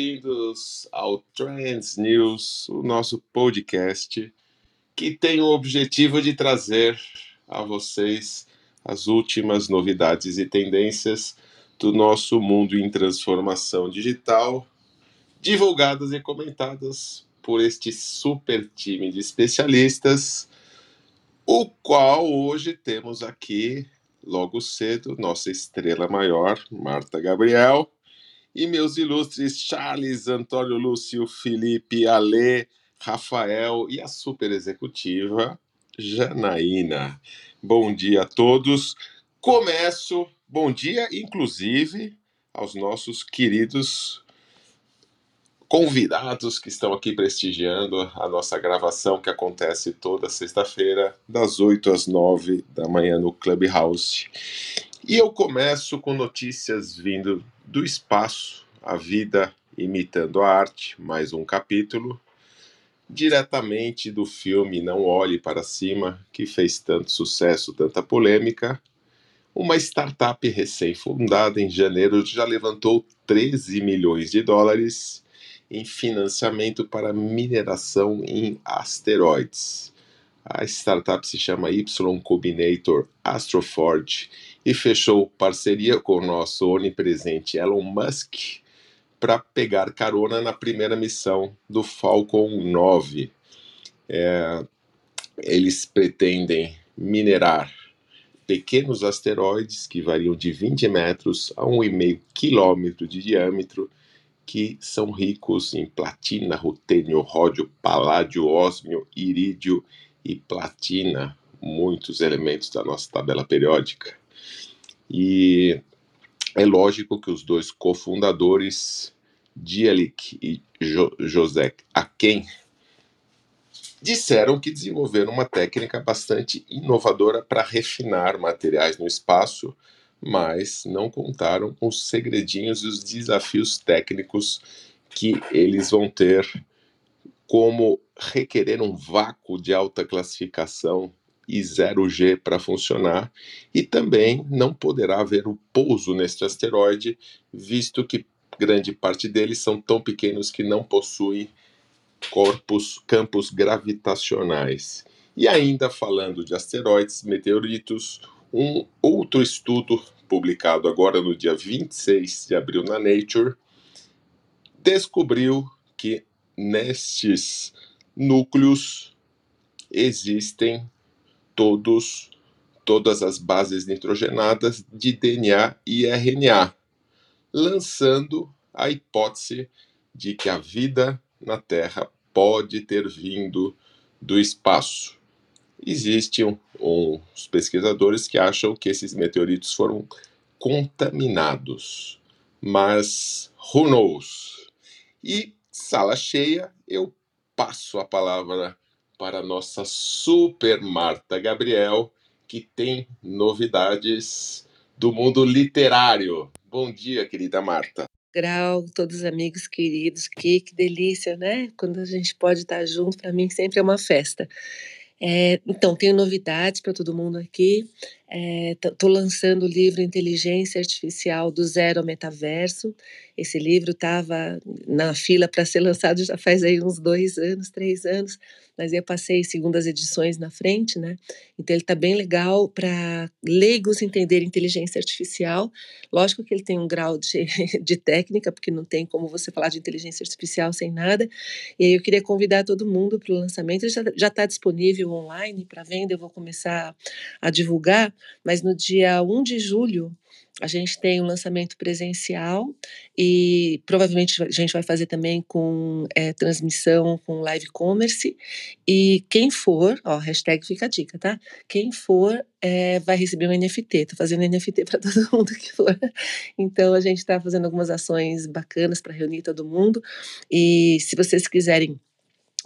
Bem-vindos ao Trends News, o nosso podcast que tem o objetivo de trazer a vocês as últimas novidades e tendências do nosso mundo em transformação digital, divulgadas e comentadas por este super time de especialistas, o qual hoje temos aqui logo cedo, nossa estrela maior, Marta Gabriel, e meus ilustres Charles, Antônio Lúcio, Felipe, Alê, Rafael e a super executiva Janaína. Bom dia a todos. Começo, bom dia, inclusive, aos nossos queridos convidados que estão aqui prestigiando a nossa gravação que acontece toda sexta-feira, das 8 às 9 da manhã no Clubhouse. E eu começo com notícias vindo do espaço, a vida imitando a arte, mais um capítulo, diretamente do filme Não Olhe para Cima, que fez tanto sucesso, tanta polêmica. Uma startup recém-fundada em janeiro já levantou 13 milhões de dólares em financiamento para mineração em asteroides. A startup se chama Y Combinator Astroforge e fechou parceria com o nosso onipresente Elon Musk para pegar carona na primeira missão do Falcon 9. É, eles pretendem minerar pequenos asteroides que variam de 20 metros a 1,5 quilômetro de diâmetro que são ricos em platina, rutênio, ródio, paládio, ósmio, irídio e platina, muitos elementos da nossa tabela periódica. E é lógico que os dois cofundadores, Dielik e jo José Aken, disseram que desenvolveram uma técnica bastante inovadora para refinar materiais no espaço mas não contaram os segredinhos e os desafios técnicos que eles vão ter, como requerer um vácuo de alta classificação e 0G para funcionar, e também não poderá haver o pouso neste asteroide, visto que grande parte deles são tão pequenos que não possuem corpos, campos gravitacionais. E ainda falando de asteroides, meteoritos, um outro estudo publicado agora no dia 26 de abril na Nature descobriu que nestes núcleos existem todos todas as bases nitrogenadas de DNA e RNA, lançando a hipótese de que a vida na Terra pode ter vindo do espaço. Existem uns pesquisadores que acham que esses meteoritos foram contaminados, mas who knows? E sala cheia, eu passo a palavra para nossa super Marta Gabriel, que tem novidades do mundo literário. Bom dia, querida Marta. Grau, todos os amigos queridos, que, que delícia, né? Quando a gente pode estar junto, para mim sempre é uma festa. É, então, tenho novidades para todo mundo aqui. Estou é, lançando o livro Inteligência Artificial do Zero ao Metaverso. Esse livro estava na fila para ser lançado já faz aí uns dois anos, três anos mas eu passei segundas edições na frente, né? Então ele está bem legal para leigos entenderem inteligência artificial. Lógico que ele tem um grau de, de técnica, porque não tem como você falar de inteligência artificial sem nada. E aí eu queria convidar todo mundo para o lançamento. Ele já está disponível online para venda, eu vou começar a divulgar, mas no dia 1 de julho a gente tem um lançamento presencial e provavelmente a gente vai fazer também com é, transmissão com live commerce. E quem for, ó, hashtag fica a dica, tá? Quem for é, vai receber um NFT. Tô fazendo NFT para todo mundo que for. Então a gente está fazendo algumas ações bacanas para reunir todo mundo. E se vocês quiserem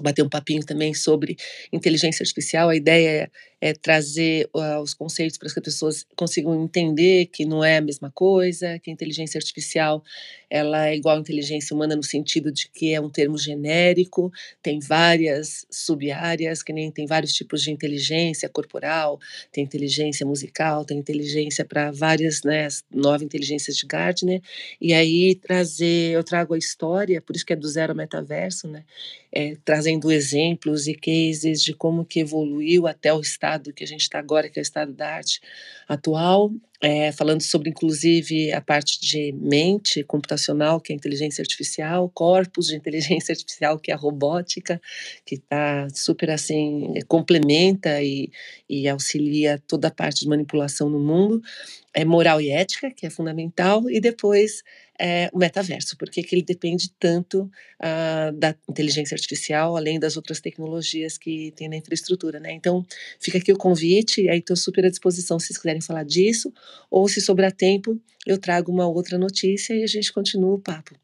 bater um papinho também sobre inteligência artificial. A ideia é, trazer uh, os conceitos para que as pessoas consigam entender que não é a mesma coisa, que a inteligência artificial ela é igual à inteligência humana no sentido de que é um termo genérico, tem várias sub-áreas, que nem tem vários tipos de inteligência corporal, tem inteligência musical, tem inteligência para várias, né, nove inteligências de Gardner, e aí trazer, eu trago a história, por isso que é do zero metaverso, né, é, trazendo exemplos e cases de como que evoluiu até o estado que a gente está agora, que é o estado da arte atual, é, falando sobre, inclusive, a parte de mente computacional, que é a inteligência artificial, corpos de inteligência artificial, que é a robótica, que está super, assim, complementa e, e auxilia toda a parte de manipulação no mundo, é moral e ética, que é fundamental, e depois é, o metaverso, porque que ele depende tanto uh, da inteligência artificial, além das outras tecnologias que tem na infraestrutura, né? Então, fica aqui o convite, aí estou super à disposição se vocês quiserem falar disso, ou se sobrar tempo, eu trago uma outra notícia e a gente continua o papo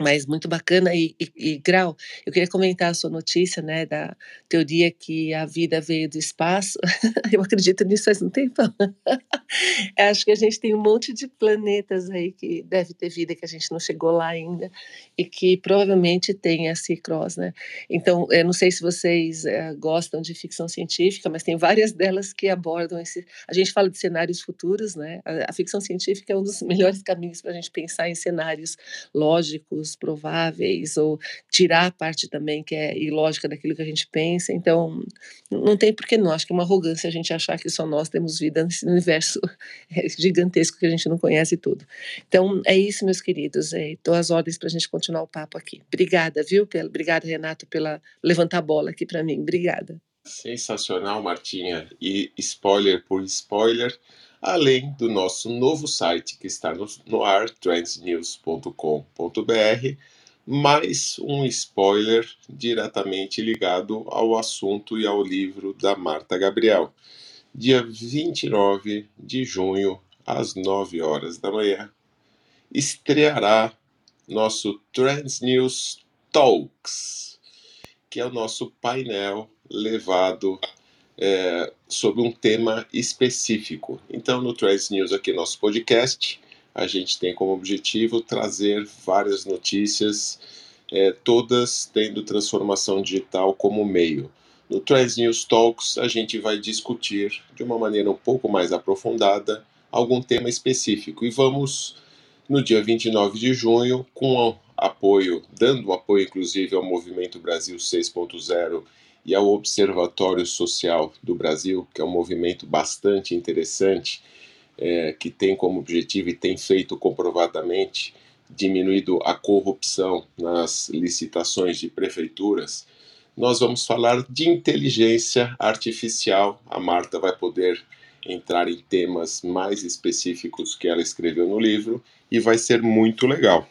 mas muito bacana e, e, e, Grau, eu queria comentar a sua notícia, né, da teoria que a vida veio do espaço. eu acredito nisso faz um tempo. Acho que a gente tem um monte de planetas aí que deve ter vida que a gente não chegou lá ainda e que provavelmente tem esse cross, né? Então, eu não sei se vocês é, gostam de ficção científica, mas tem várias delas que abordam esse. A gente fala de cenários futuros, né? A, a ficção científica é um dos melhores caminhos para a gente pensar em cenários lógicos prováveis, ou tirar a parte também que é ilógica daquilo que a gente pensa. Então, não tem por que não. Acho que é uma arrogância a gente achar que só nós temos vida nesse universo gigantesco que a gente não conhece tudo. Então, é isso, meus queridos. Estou às ordens para a gente continuar o papo aqui. Obrigada, viu? Obrigada, Renato, pela levantar a bola aqui para mim. Obrigada. Sensacional, Martinha. E spoiler por spoiler, além do nosso novo site que está no, no ar, trendsnews.com.br, mais um spoiler diretamente ligado ao assunto e ao livro da Marta Gabriel. Dia 29 de junho, às 9 horas da manhã, estreará nosso Trends News Talks, que é o nosso painel levado é, sobre um tema específico. Então, no Trends News, aqui nosso podcast, a gente tem como objetivo trazer várias notícias, é, todas tendo transformação digital como meio. No Trends News Talks, a gente vai discutir de uma maneira um pouco mais aprofundada algum tema específico e vamos no dia 29 de junho com apoio, dando apoio inclusive ao Movimento Brasil 6.0 e ao Observatório Social do Brasil, que é um movimento bastante interessante, é, que tem como objetivo e tem feito comprovadamente diminuído a corrupção nas licitações de prefeituras. Nós vamos falar de inteligência artificial. A Marta vai poder entrar em temas mais específicos que ela escreveu no livro e vai ser muito legal.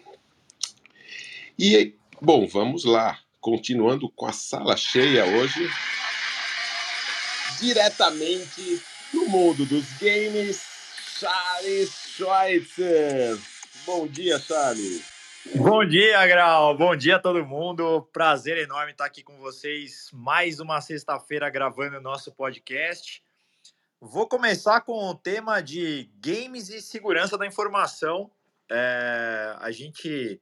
E, bom, vamos lá continuando com a sala cheia hoje, diretamente do mundo dos games, Charles Schweitzer. Bom dia, Charles. Bom dia, Grau. Bom dia a todo mundo. Prazer enorme estar aqui com vocês mais uma sexta-feira gravando o nosso podcast. Vou começar com o tema de games e segurança da informação. É, a gente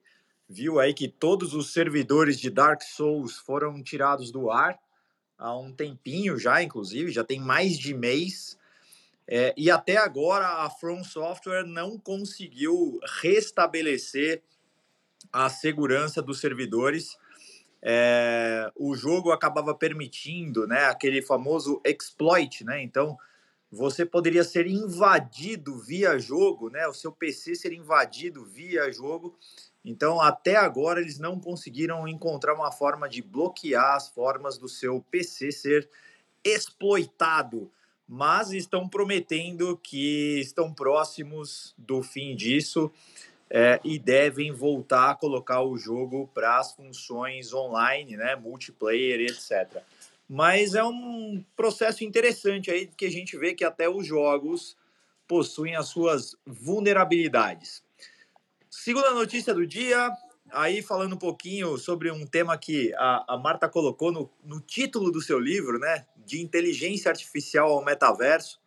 viu aí que todos os servidores de Dark Souls foram tirados do ar há um tempinho já, inclusive, já tem mais de mês. É, e até agora a From Software não conseguiu restabelecer a segurança dos servidores. É, o jogo acabava permitindo né, aquele famoso exploit, né? Então você poderia ser invadido via jogo, né? O seu PC ser invadido via jogo então, até agora, eles não conseguiram encontrar uma forma de bloquear as formas do seu PC ser exploitado, mas estão prometendo que estão próximos do fim disso é, e devem voltar a colocar o jogo para as funções online, né, multiplayer, etc. Mas é um processo interessante aí que a gente vê que até os jogos possuem as suas vulnerabilidades. Segunda notícia do dia, aí falando um pouquinho sobre um tema que a, a Marta colocou no, no título do seu livro, né? de inteligência artificial ao metaverso,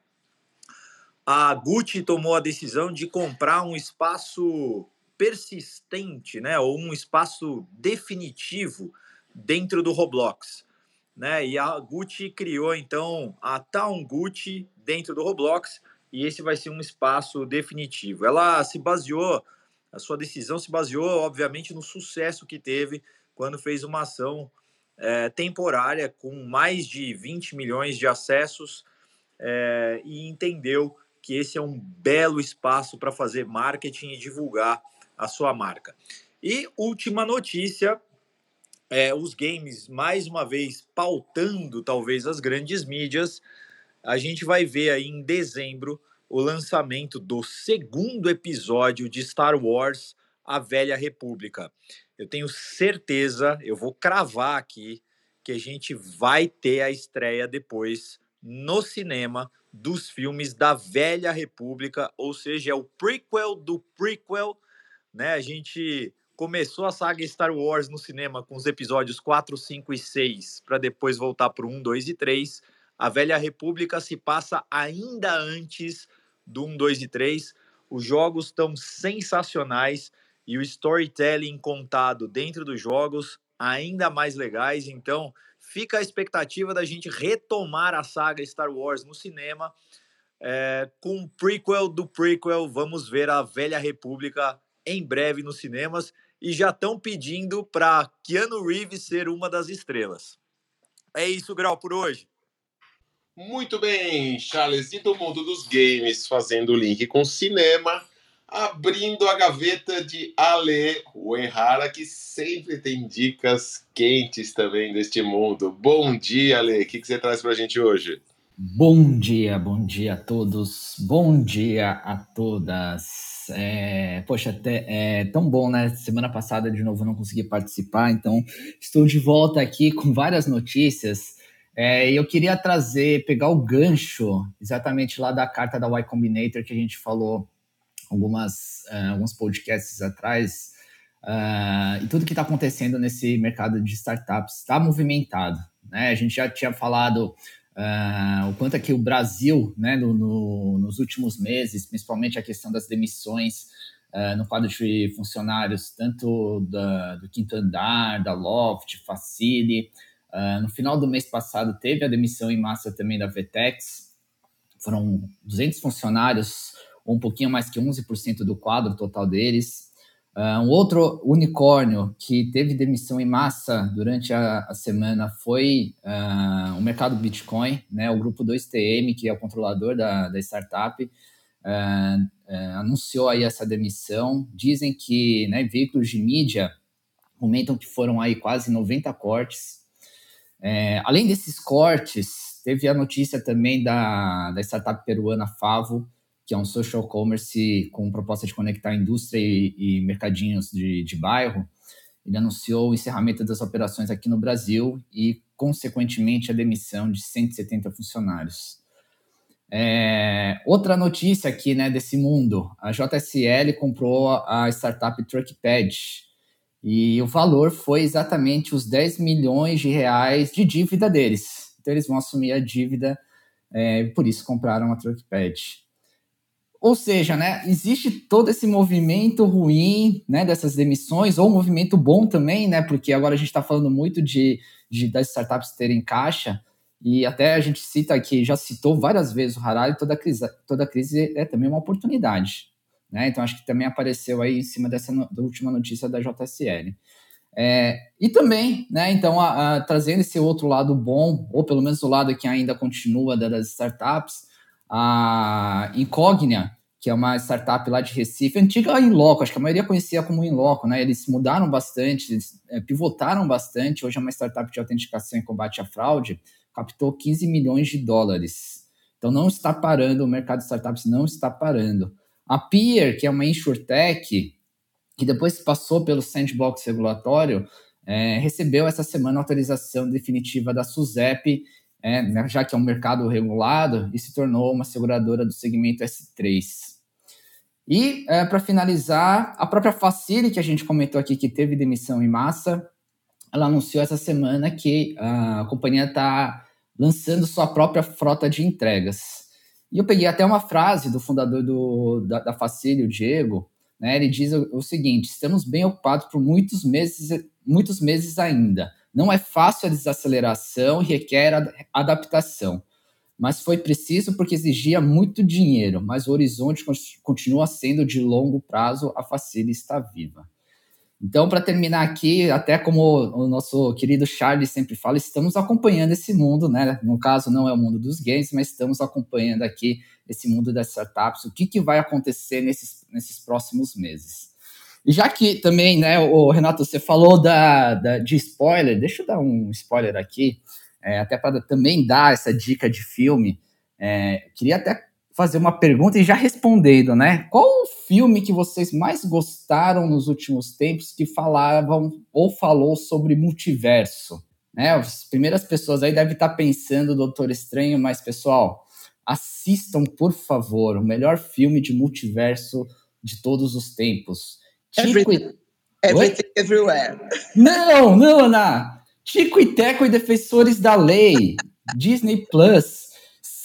a Gucci tomou a decisão de comprar um espaço persistente, né, ou um espaço definitivo dentro do Roblox, né? E a Gucci criou então a Town Gucci dentro do Roblox e esse vai ser um espaço definitivo. Ela se baseou, a sua decisão se baseou, obviamente, no sucesso que teve quando fez uma ação é, temporária com mais de 20 milhões de acessos é, e entendeu que esse é um belo espaço para fazer marketing e divulgar a sua marca. E última notícia, é, os games mais uma vez pautando talvez as grandes mídias, a gente vai ver aí em dezembro o lançamento do segundo episódio de Star Wars, A Velha República. Eu tenho certeza, eu vou cravar aqui, que a gente vai ter a estreia depois no cinema dos filmes da Velha República, ou seja, é o prequel do prequel, né? A gente começou a saga Star Wars no cinema com os episódios 4, 5 e 6, para depois voltar para o 1, 2 e 3. A Velha República se passa ainda antes do 1, 2 e 3. Os jogos estão sensacionais e o storytelling contado dentro dos jogos ainda mais legais. Então, fica a expectativa da gente retomar a saga Star Wars no cinema. É, com o prequel do prequel, vamos ver a Velha República em breve nos cinemas e já estão pedindo para Keanu Reeves ser uma das estrelas. É isso, Grau, por hoje. Muito bem, Charles, e do mundo dos games, fazendo link com cinema, abrindo a gaveta de Ale Uehara, que sempre tem dicas quentes também deste mundo. Bom dia, Ale, o que, que você traz para a gente hoje? Bom dia, bom dia a todos, bom dia a todas. É, poxa, até, é tão bom, né? Semana passada de novo não consegui participar, então estou de volta aqui com várias notícias. É, eu queria trazer, pegar o gancho exatamente lá da carta da Y Combinator que a gente falou algumas, uh, alguns podcasts atrás. Uh, e tudo que está acontecendo nesse mercado de startups está movimentado. Né? A gente já tinha falado uh, o quanto é que o Brasil, né, no, no, nos últimos meses, principalmente a questão das demissões no quadro de funcionários, tanto da, do quinto andar, da Loft, Facile, Uh, no final do mês passado, teve a demissão em massa também da Vetex. Foram 200 funcionários, um pouquinho mais que 11% do quadro total deles. Uh, um outro unicórnio que teve demissão em massa durante a, a semana foi uh, o mercado Bitcoin, né? o grupo 2TM, que é o controlador da, da startup, anunciou aí essa demissão. Dizem que né, veículos de mídia comentam que foram aí quase 90 cortes é, além desses cortes, teve a notícia também da, da startup peruana Favo, que é um social commerce com proposta de conectar indústria e, e mercadinhos de, de bairro. Ele anunciou o encerramento das operações aqui no Brasil e, consequentemente, a demissão de 170 funcionários. É, outra notícia aqui né, desse mundo: a JSL comprou a startup Truckpad, e o valor foi exatamente os 10 milhões de reais de dívida deles. Então eles vão assumir a dívida, é, por isso compraram a Truckpad. Ou seja, né, existe todo esse movimento ruim né, dessas demissões, ou um movimento bom também, né, porque agora a gente está falando muito de, de, das startups terem caixa, e até a gente cita aqui, já citou várias vezes o Harari, toda crise, toda crise é também uma oportunidade. Né? Então, acho que também apareceu aí em cima dessa no, última notícia da JSL. É, e também, né, então, a, a, trazendo esse outro lado bom, ou pelo menos o lado que ainda continua das startups, a Incognia, que é uma startup lá de Recife, antiga Inloco, acho que a maioria conhecia como Inloco, né? Eles mudaram bastante, eles, é, pivotaram bastante, hoje é uma startup de autenticação e combate à fraude, captou 15 milhões de dólares. Então não está parando, o mercado de startups não está parando. A Peer, que é uma insurtech, que depois passou pelo sandbox regulatório, é, recebeu essa semana a autorização definitiva da SUSEP, é, né, já que é um mercado regulado, e se tornou uma seguradora do segmento S3. E, é, para finalizar, a própria Facile, que a gente comentou aqui, que teve demissão em massa, ela anunciou essa semana que a companhia está lançando sua própria frota de entregas. E eu peguei até uma frase do fundador do, da, da Facile, o Diego, né? Ele diz o, o seguinte: estamos bem ocupados por muitos meses, muitos meses ainda. Não é fácil a desaceleração e requer adaptação. Mas foi preciso porque exigia muito dinheiro, mas o horizonte continua sendo de longo prazo, a Facile está viva. Então, para terminar aqui, até como o nosso querido Charles sempre fala, estamos acompanhando esse mundo, né? No caso, não é o mundo dos games, mas estamos acompanhando aqui esse mundo das startups, o que, que vai acontecer nesses, nesses próximos meses. E já que também, né, o Renato, você falou da, da de spoiler, deixa eu dar um spoiler aqui, é, até para também dar essa dica de filme. É, queria até fazer uma pergunta e já respondendo, né? Qual o filme que vocês mais gostaram nos últimos tempos que falavam ou falou sobre multiverso? Né? As primeiras pessoas aí devem estar pensando Doutor Estranho, mas pessoal, assistam, por favor, o melhor filme de multiverso de todos os tempos. Everything, everything everywhere. Não, não, Ana. Tico e Teco e Defensores da Lei. Disney Plus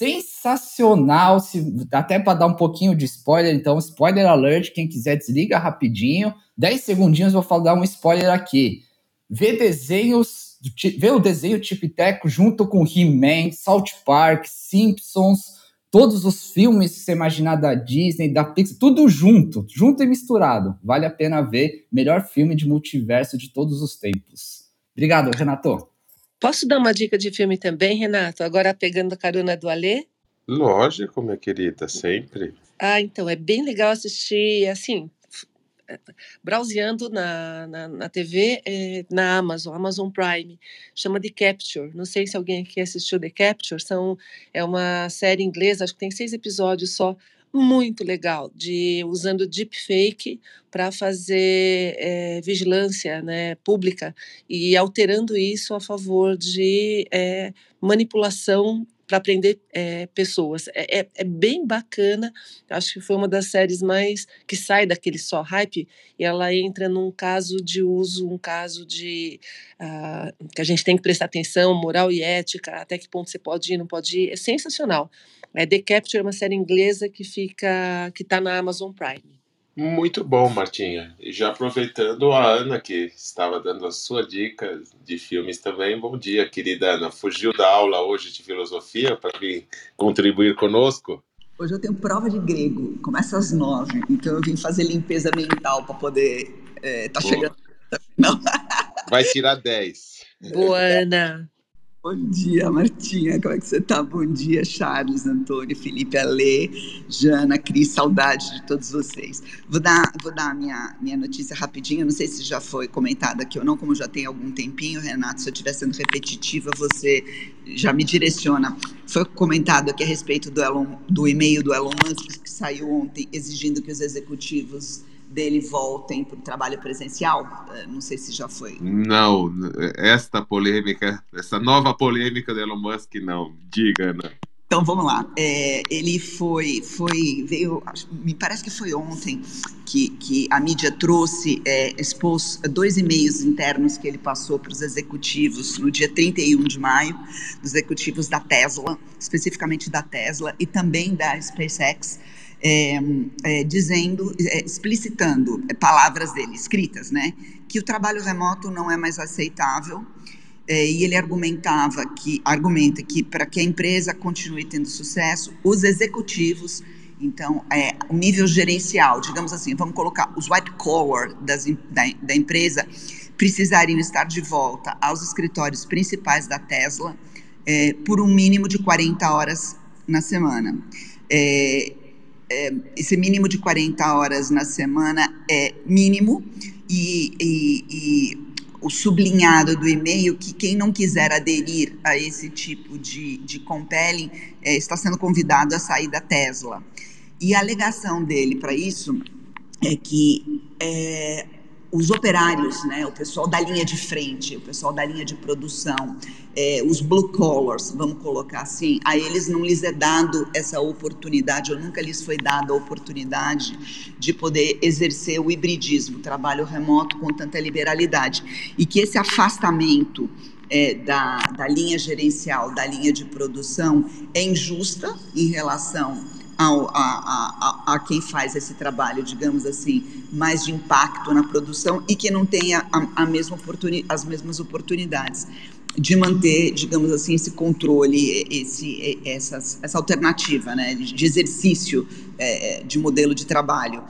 sensacional. Se, até para dar um pouquinho de spoiler, então, spoiler alert. Quem quiser, desliga rapidinho. 10 segundinhos, vou falar, um spoiler aqui. Vê desenhos, vê o desenho Tico junto com He-Man, South Park, Simpsons, todos os filmes que você imaginar da Disney, da Pixar, tudo junto, junto e misturado. Vale a pena ver. Melhor filme de multiverso de todos os tempos. Obrigado, Renato. Posso dar uma dica de filme também, Renato? Agora pegando a carona do Alê? Lógico, minha querida, sempre. Ah, então, é bem legal assistir, assim, browseando na, na, na TV, é, na Amazon, Amazon Prime, chama The Capture. Não sei se alguém aqui assistiu The Capture, são, é uma série inglesa, acho que tem seis episódios só, muito legal, de usando deepfake para fazer é, vigilância né, pública e alterando isso a favor de é, manipulação para prender é, pessoas. É, é, é, bem bacana, acho que foi uma das séries mais que sai daquele só hype e ela entra num caso de uso, um caso de uh, que a gente tem que prestar atenção, moral e ética, até que ponto você pode ir, não pode ir. É sensacional. É The Capture é uma série inglesa que fica, que está na Amazon Prime. Muito bom, Martinha. E já aproveitando a Ana, que estava dando a sua dica de filmes também, bom dia, querida Ana. Fugiu da aula hoje de filosofia para vir contribuir conosco? Hoje eu tenho prova de grego, começa às nove, então eu vim fazer limpeza mental para poder. É, tá Boa. chegando. Não. Vai tirar dez. Boa, Ana. Bom dia, Martinha. Como é que você tá? Bom dia, Charles, Antônio, Felipe, Alê, Jana, Cris. Saudade de todos vocês. Vou dar, vou dar minha, minha notícia rapidinho. Não sei se já foi comentada aqui ou não, como já tem algum tempinho, Renato. Se eu estiver sendo repetitiva, você já me direciona. Foi comentado aqui a respeito do, Elon, do e-mail do Elon Musk, que saiu ontem, exigindo que os executivos dele voltem para o trabalho presencial? É, não sei se já foi. Não, esta polêmica, essa nova polêmica do Elon Musk, não. Diga, Ana. Então vamos lá. É, ele foi, foi, veio, me parece que foi ontem que, que a mídia trouxe, é, expôs dois e-mails internos que ele passou para os executivos no dia 31 de maio, dos executivos da Tesla, especificamente da Tesla e também da SpaceX é, é, dizendo, é, explicitando palavras dele, escritas, né, que o trabalho remoto não é mais aceitável é, e ele argumentava que argumenta que para que a empresa continue tendo sucesso, os executivos então, é, o nível gerencial, digamos assim, vamos colocar os white collar das, da, da empresa, precisariam estar de volta aos escritórios principais da Tesla é, por um mínimo de 40 horas na semana. É, é, esse mínimo de 40 horas na semana é mínimo e, e, e o sublinhado do e-mail que quem não quiser aderir a esse tipo de, de compelling é, está sendo convidado a sair da Tesla. E a alegação dele para isso é que é, os operários, né, o pessoal da linha de frente, o pessoal da linha de produção, é, os blue collars, vamos colocar assim, a eles não lhes é dado essa oportunidade, ou nunca lhes foi dada a oportunidade de poder exercer o hibridismo, o trabalho remoto com tanta liberalidade. E que esse afastamento é, da, da linha gerencial, da linha de produção, é injusta em relação ao, a, a, a, quem faz esse trabalho, digamos assim, mais de impacto na produção e que não tenha a, a mesma oportuni, as mesmas oportunidades de manter, digamos assim, esse controle, esse, essas, essa alternativa né, de exercício é, de modelo de trabalho.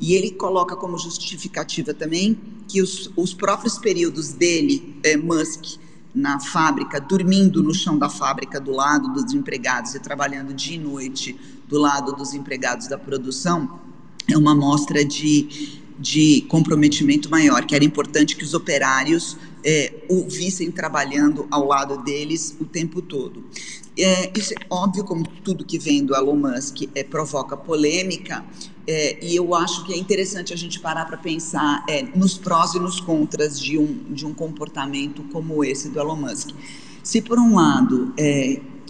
E ele coloca como justificativa também que os, os próprios períodos dele, é, Musk, na fábrica, dormindo no chão da fábrica do lado dos empregados e trabalhando dia e noite do lado dos empregados da produção, é uma mostra de, de comprometimento maior, que era importante que os operários é, o vissem trabalhando ao lado deles o tempo todo. É, isso é óbvio, como tudo que vem do Elon Musk é, provoca polêmica, é, e eu acho que é interessante a gente parar para pensar é, nos prós e nos contras de um, de um comportamento como esse do Elon Musk. Se, por um lado,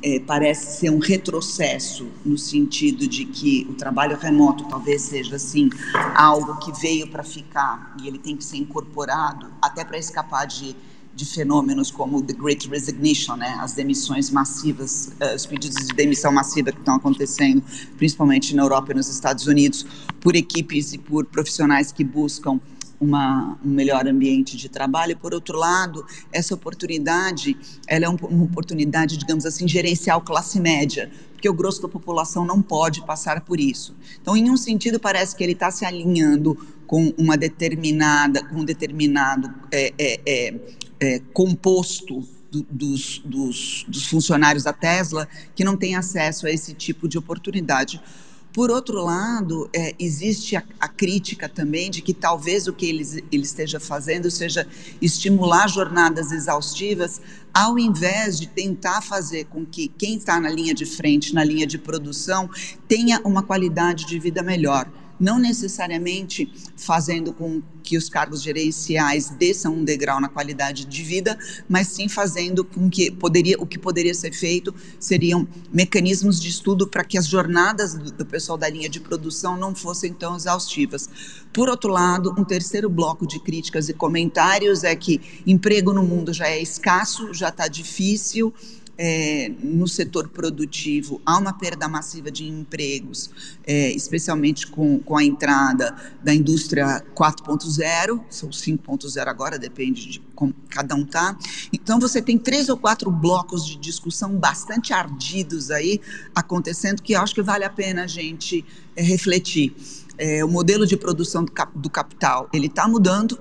é, parece ser um retrocesso no sentido de que o trabalho remoto talvez seja assim algo que veio para ficar e ele tem que ser incorporado até para escapar de, de fenômenos como the Great Resignation, né, as demissões massivas, uh, os pedidos de demissão massiva que estão acontecendo, principalmente na Europa e nos Estados Unidos, por equipes e por profissionais que buscam uma, um melhor ambiente de trabalho. Por outro lado, essa oportunidade, ela é uma oportunidade, digamos assim, gerencial classe média, porque o grosso da população não pode passar por isso. Então, em um sentido, parece que ele está se alinhando com uma determinada, com um determinado é, é, é, é composto do, dos, dos, dos funcionários da Tesla que não tem acesso a esse tipo de oportunidade. Por outro lado, é, existe a, a, crítica também de que talvez o que ele, ele esteja fazendo seja estimular jornadas exaustivas, ao invés de tentar fazer com que quem está na linha de frente, na linha de produção, tenha uma qualidade de vida melhor não necessariamente fazendo com que os cargos gerenciais desçam um degrau na qualidade de vida, mas sim fazendo com que poderia, o que poderia ser feito seriam mecanismos de estudo para que as jornadas do, do pessoal da linha de produção não fossem tão exaustivas. Por outro lado, um terceiro bloco de críticas e comentários é que emprego no mundo já é escasso, já está difícil, é, no setor produtivo há uma perda massiva de empregos, é, especialmente com, com a entrada da indústria 4.0, são 5.0 agora, depende de como cada um está. Então, você tem três ou quatro blocos de discussão bastante ardidos aí acontecendo, que eu acho que vale a pena a gente é, refletir. É, o modelo de produção do, cap, do capital, ele está mudando,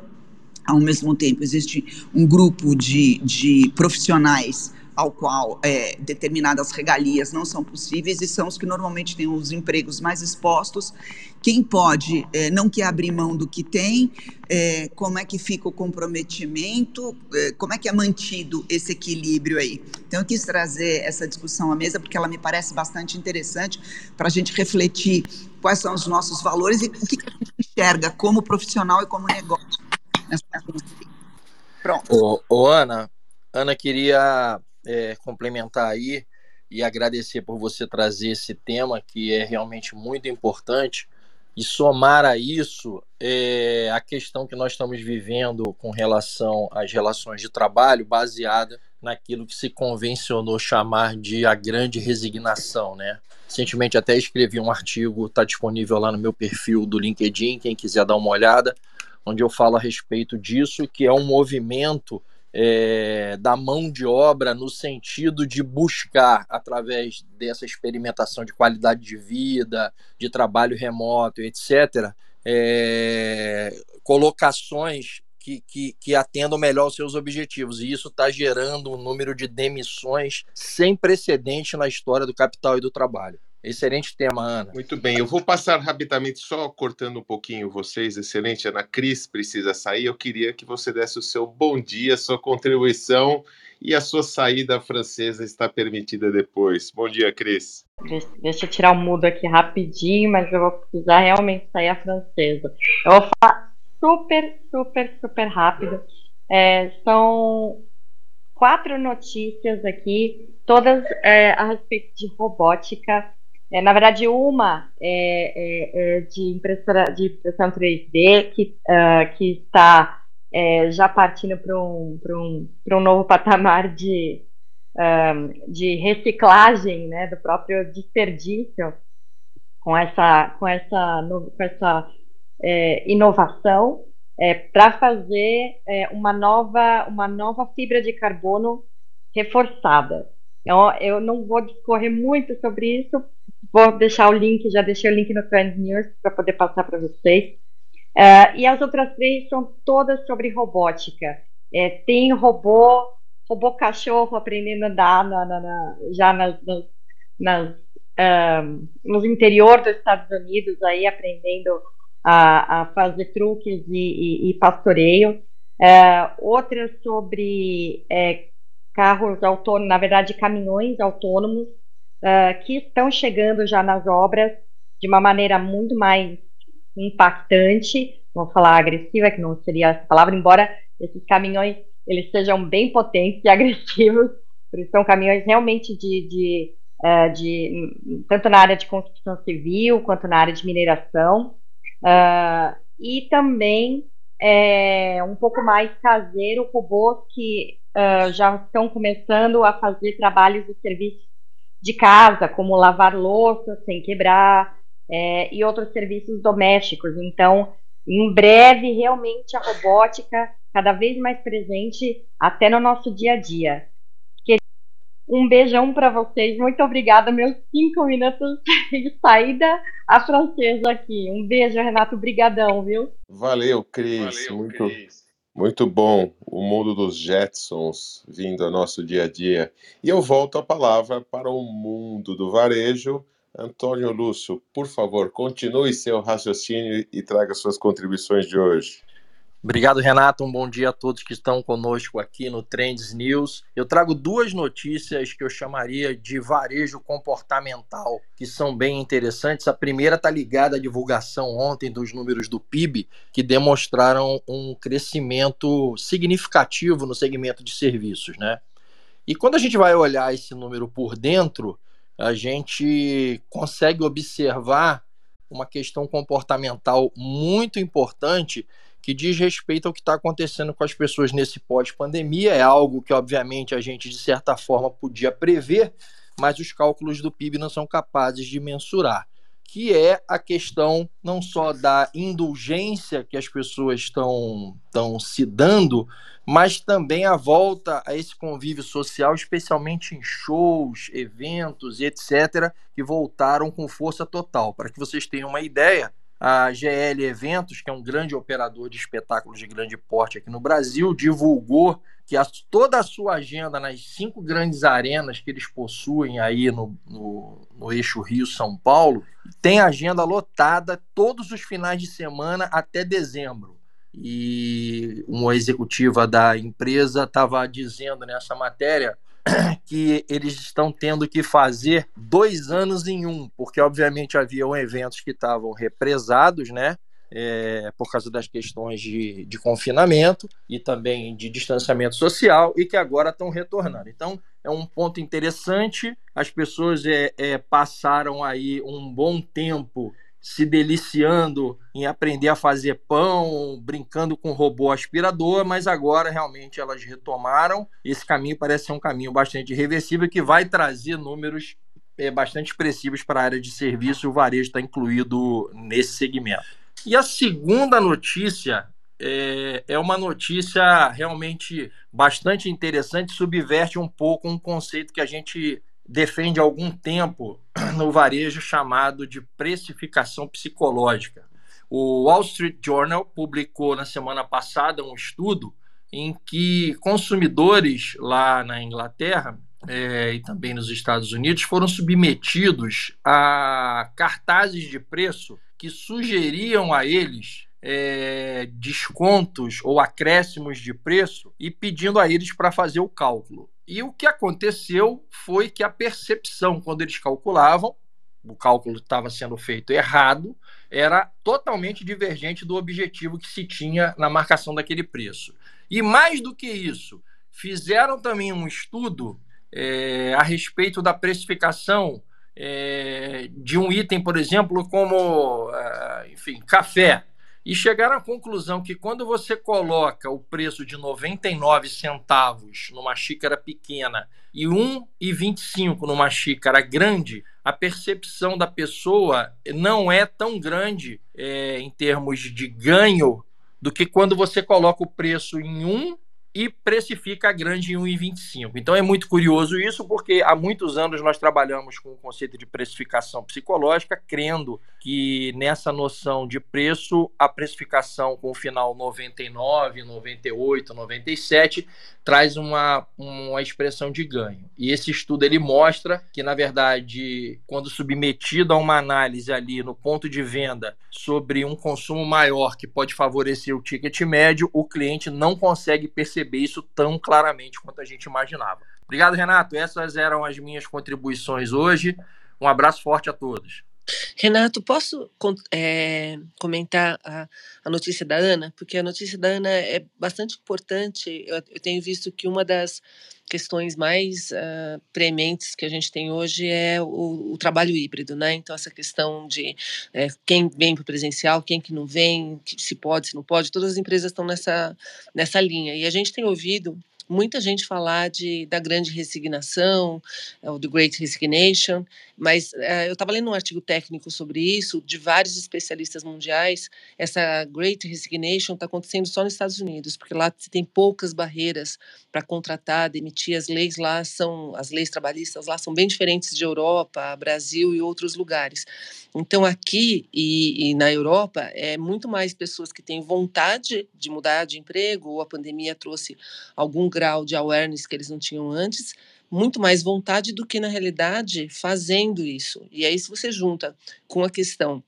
ao mesmo tempo existe um grupo de, de profissionais ao qual é, determinadas regalias não são possíveis e são os que normalmente têm os empregos mais expostos. Quem pode é, não quer abrir mão do que tem, é, como é que fica o comprometimento, é, como é que é mantido esse equilíbrio aí. Então, eu quis trazer essa discussão à mesa porque ela me parece bastante interessante para a gente refletir quais são os nossos valores e o que, a gente enxerga como profissional e como negócio. Pronto. Ô, ô Ana, Ana queria é, complementar aí e agradecer por você trazer esse tema que é realmente muito importante e somar a isso é, a questão que nós estamos vivendo com relação às relações de trabalho baseada naquilo que se convencionou chamar de a grande resignação, né? Recentemente até escrevi um artigo, está disponível lá no meu perfil do LinkedIn, quem quiser dar uma olhada, onde eu falo a respeito disso, que é um movimento é, da mão de obra no sentido de buscar, através dessa experimentação de qualidade de vida, de trabalho remoto, etc., é, colocações que, que, que, atendam melhor os seus objetivos. E isso está gerando um número de demissões sem precedente na história do capital e do trabalho. Excelente tema, Ana. Muito bem, eu vou passar rapidamente, só cortando um pouquinho vocês. Excelente, Ana Cris precisa sair. Eu queria que você desse o seu bom dia, sua contribuição e a sua saída francesa está permitida depois. Bom dia, Cris. Deixa, deixa eu tirar o mudo aqui rapidinho, mas eu vou precisar realmente sair a francesa. Eu vou falar super, super, super rápido. É, são quatro notícias aqui, todas é, a respeito de robótica. É, na verdade, uma é, é, é de, impressora, de impressão 3D, que, uh, que está é, já partindo para um, um, um novo patamar de, um, de reciclagem né, do próprio desperdício com essa, com essa, com essa é, inovação é, para fazer uma, nova, uma nova fibra de carbono reforçada. Então, eu não vou discorrer muito sobre isso, vou deixar o link, já deixei o link no Trend News para poder passar para vocês. Uh, e as outras três são todas sobre robótica. É, tem robô, robô cachorro aprendendo a andar na, na, na, já nas, nas, um, interior dos Estados Unidos, aí aprendendo a, a fazer truques e, e, e pastoreio. Uh, outras sobre é, carros autônomos, na verdade, caminhões autônomos, uh, que estão chegando já nas obras de uma maneira muito mais impactante, vou falar agressiva, que não seria essa palavra, embora esses caminhões eles sejam bem potentes e agressivos, porque são caminhões realmente de, de, uh, de, tanto na área de construção civil quanto na área de mineração, uh, e também é, um pouco mais caseiro, robôs que uh, já estão começando a fazer trabalhos de serviço de casa, como lavar louça sem quebrar, é, e outros serviços domésticos. Então, em breve, realmente a robótica cada vez mais presente até no nosso dia a dia. Um beijão para vocês. Muito obrigada. Meus cinco minutos de saída a francesa aqui. Um beijo, Renato. Brigadão, viu? Valeu, Cris. Valeu, muito, Cris. Muito bom. O mundo dos Jetsons vindo ao nosso dia a dia. E eu volto a palavra para o mundo do varejo Antônio Lúcio, por favor, continue seu raciocínio e traga suas contribuições de hoje. Obrigado, Renato. Um bom dia a todos que estão conosco aqui no Trends News. Eu trago duas notícias que eu chamaria de varejo comportamental, que são bem interessantes. A primeira está ligada à divulgação ontem dos números do PIB, que demonstraram um crescimento significativo no segmento de serviços, né? E quando a gente vai olhar esse número por dentro, a gente consegue observar uma questão comportamental muito importante que diz respeito ao que está acontecendo com as pessoas nesse pós-pandemia. É algo que, obviamente, a gente, de certa forma, podia prever, mas os cálculos do PIB não são capazes de mensurar. Que é a questão não só da indulgência que as pessoas estão, se dando, mas também a volta a esse convívio social, especialmente em shows, eventos e etc., que voltaram com força total. Para que vocês tenham uma ideia, a GL Eventos, que é um grande operador de espetáculos de grande porte aqui no Brasil, divulgou que a, toda a sua agenda nas cinco grandes arenas que eles possuem aí no, no, no eixo Rio-São Paulo tem agenda lotada todos os finais de semana até dezembro. E uma executiva da empresa estava dizendo nessa matéria que eles estão tendo que fazer dois anos em um, porque obviamente haviam eventos que estavam represados, né? É, por causa das questões de, de confinamento e também de distanciamento social e que agora estão retornando. Então é um ponto interessante. As pessoas é, é, passaram aí um bom tempo se deliciando em aprender a fazer pão, brincando com robô aspirador, mas agora realmente elas retomaram. Esse caminho parece ser um caminho bastante reversível que vai trazer números é, bastante expressivos para a área de serviço o varejo está incluído nesse segmento. E a segunda notícia é, é uma notícia realmente bastante interessante, subverte um pouco um conceito que a gente defende algum tempo no varejo chamado de precificação psicológica. O Wall Street Journal publicou na semana passada um estudo em que consumidores lá na Inglaterra é, e também nos Estados Unidos foram submetidos a cartazes de preço que sugeriam a eles é, descontos ou acréscimos de preço e pedindo a eles para fazer o cálculo. E o que aconteceu foi que a percepção, quando eles calculavam, o cálculo estava sendo feito errado, era totalmente divergente do objetivo que se tinha na marcação daquele preço. E mais do que isso, fizeram também um estudo é, a respeito da precificação é, de um item, por exemplo, como, é, enfim, café. E chegaram à conclusão que quando você coloca o preço de 99 centavos numa xícara pequena e 1,25 numa xícara grande, a percepção da pessoa não é tão grande é, em termos de ganho do que quando você coloca o preço em um e precifica a grande em 1,25. Então é muito curioso isso, porque há muitos anos nós trabalhamos com o conceito de precificação psicológica, crendo que nessa noção de preço, a precificação com o final 99, 98, 97 traz uma, uma expressão de ganho. E esse estudo ele mostra que, na verdade, quando submetido a uma análise ali no ponto de venda sobre um consumo maior que pode favorecer o ticket médio, o cliente não consegue perceber isso tão claramente quanto a gente imaginava. Obrigado, Renato. Essas eram as minhas contribuições hoje. Um abraço forte a todos. Renato, posso é, comentar a, a, notícia da Ana? Porque a notícia da Ana é bastante importante. Eu, eu tenho visto que uma das questões mais uh, prementes que a gente tem hoje é o, o trabalho híbrido, né? Então essa questão de é, quem vem para o presencial, quem que não vem, se pode, se não pode, todas as empresas estão nessa nessa linha. E a gente tem ouvido muita gente falar de, da grande resignação, é, o The Great Resignation, mas é, eu estava lendo um artigo técnico sobre isso, de vários especialistas mundiais. Essa Great Resignation está acontecendo só nos Estados Unidos, porque lá você tem poucas barreiras para contratar, demitir. As leis lá são, as leis trabalhistas lá são bem diferentes de Europa, Brasil e outros lugares. Então, aqui e, e na Europa, é muito mais pessoas que têm vontade de mudar de emprego, ou a pandemia trouxe algum grau de awareness que eles não tinham antes, muito mais vontade do que na realidade fazendo isso. E aí se você junta com a questão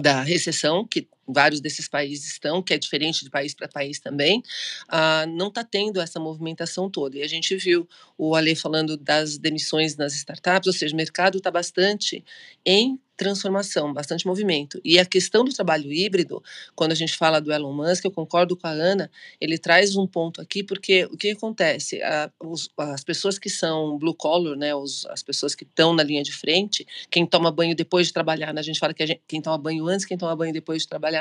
da recessão, que vários desses países estão, que é diferente de país para país também, ah, não está tendo essa movimentação toda. E a gente viu o Ale falando das demissões nas startups, ou seja, o mercado está bastante em transformação, bastante movimento. E a questão do trabalho híbrido, quando a gente fala do Elon Musk, eu concordo com a Ana, ele traz um ponto aqui, porque o que acontece? A, os, as pessoas que são blue collar, né, os, as pessoas que estão na linha de frente, quem toma banho depois de trabalhar, né, a gente fala que gente, quem toma banho antes, quem toma banho depois de trabalhar,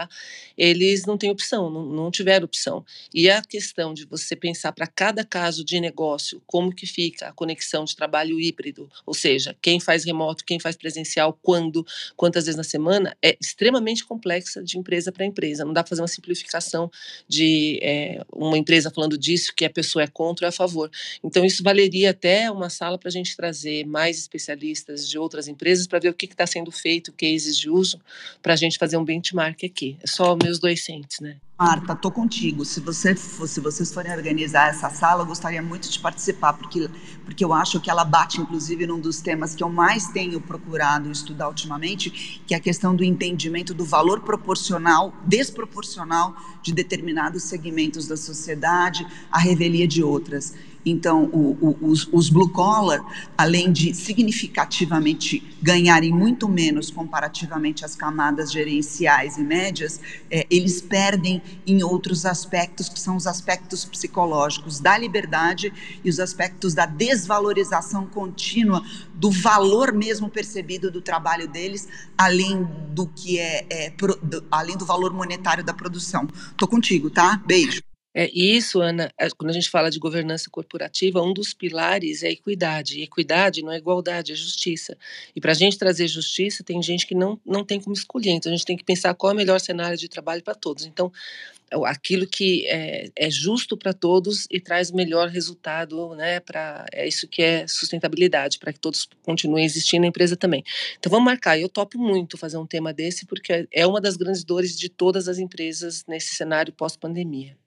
eles não têm opção, não, não tiveram opção. E a questão de você pensar para cada caso de negócio, como que fica a conexão de trabalho híbrido, ou seja, quem faz remoto, quem faz presencial, quando, quantas vezes na semana, é extremamente complexa de empresa para empresa. Não dá para fazer uma simplificação de é, uma empresa falando disso, que a pessoa é contra ou é a favor. Então, isso valeria até uma sala para a gente trazer mais especialistas de outras empresas para ver o que está sendo feito, cases de uso, para a gente fazer um benchmark aqui. É só meus dois centes, né? Marta, tô contigo. Se você se vocês forem organizar essa sala, eu gostaria muito de participar, porque porque eu acho que ela bate inclusive num dos temas que eu mais tenho procurado estudar ultimamente, que é a questão do entendimento do valor proporcional, desproporcional de determinados segmentos da sociedade à revelia de outras. Então, o, o, os, os blue collar, além de significativamente ganharem muito menos comparativamente às camadas gerenciais e médias, é, eles perdem em outros aspectos, que são os aspectos psicológicos da liberdade e os aspectos da desvalorização contínua do valor mesmo percebido do trabalho deles, além do que é, é pro, do, além do valor monetário da produção. Tô contigo, tá? Beijo. É, isso, Ana, é, quando a gente fala de governança corporativa, um dos pilares é equidade. E equidade não é igualdade, é justiça. E para a gente trazer justiça, tem gente que não, não tem como escolher. Então a gente tem que pensar qual é o melhor cenário de trabalho para todos. Então, aquilo que é, é justo para todos e traz o melhor resultado, né? Para é isso que é sustentabilidade, para que todos continuem existindo na empresa também. Então vamos marcar. Eu topo muito fazer um tema desse porque é uma das grandes dores de todas as empresas nesse cenário pós-pandemia.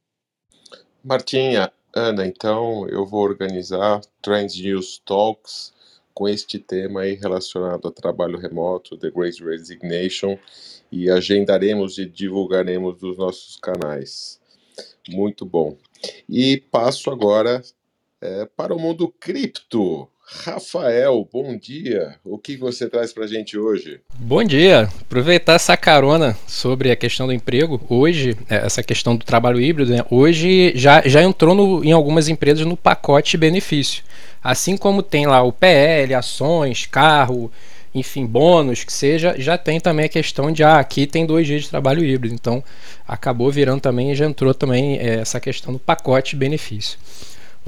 Martinha, Ana, então eu vou organizar Trends News Talks com este tema aí relacionado a trabalho remoto, The Great Resignation, e agendaremos e divulgaremos nos nossos canais. Muito bom. E passo agora é, para o mundo cripto. Rafael, bom dia. O que você traz para a gente hoje? Bom dia. Aproveitar essa carona sobre a questão do emprego. Hoje, é, essa questão do trabalho híbrido, né? hoje já, já entrou no, em algumas empresas no pacote benefício. Assim como tem lá o PL, ações, carro, enfim, bônus, que seja, já tem também a questão de, ah, aqui tem dois dias de trabalho híbrido. Então, acabou virando também, já entrou também é, essa questão do pacote benefício.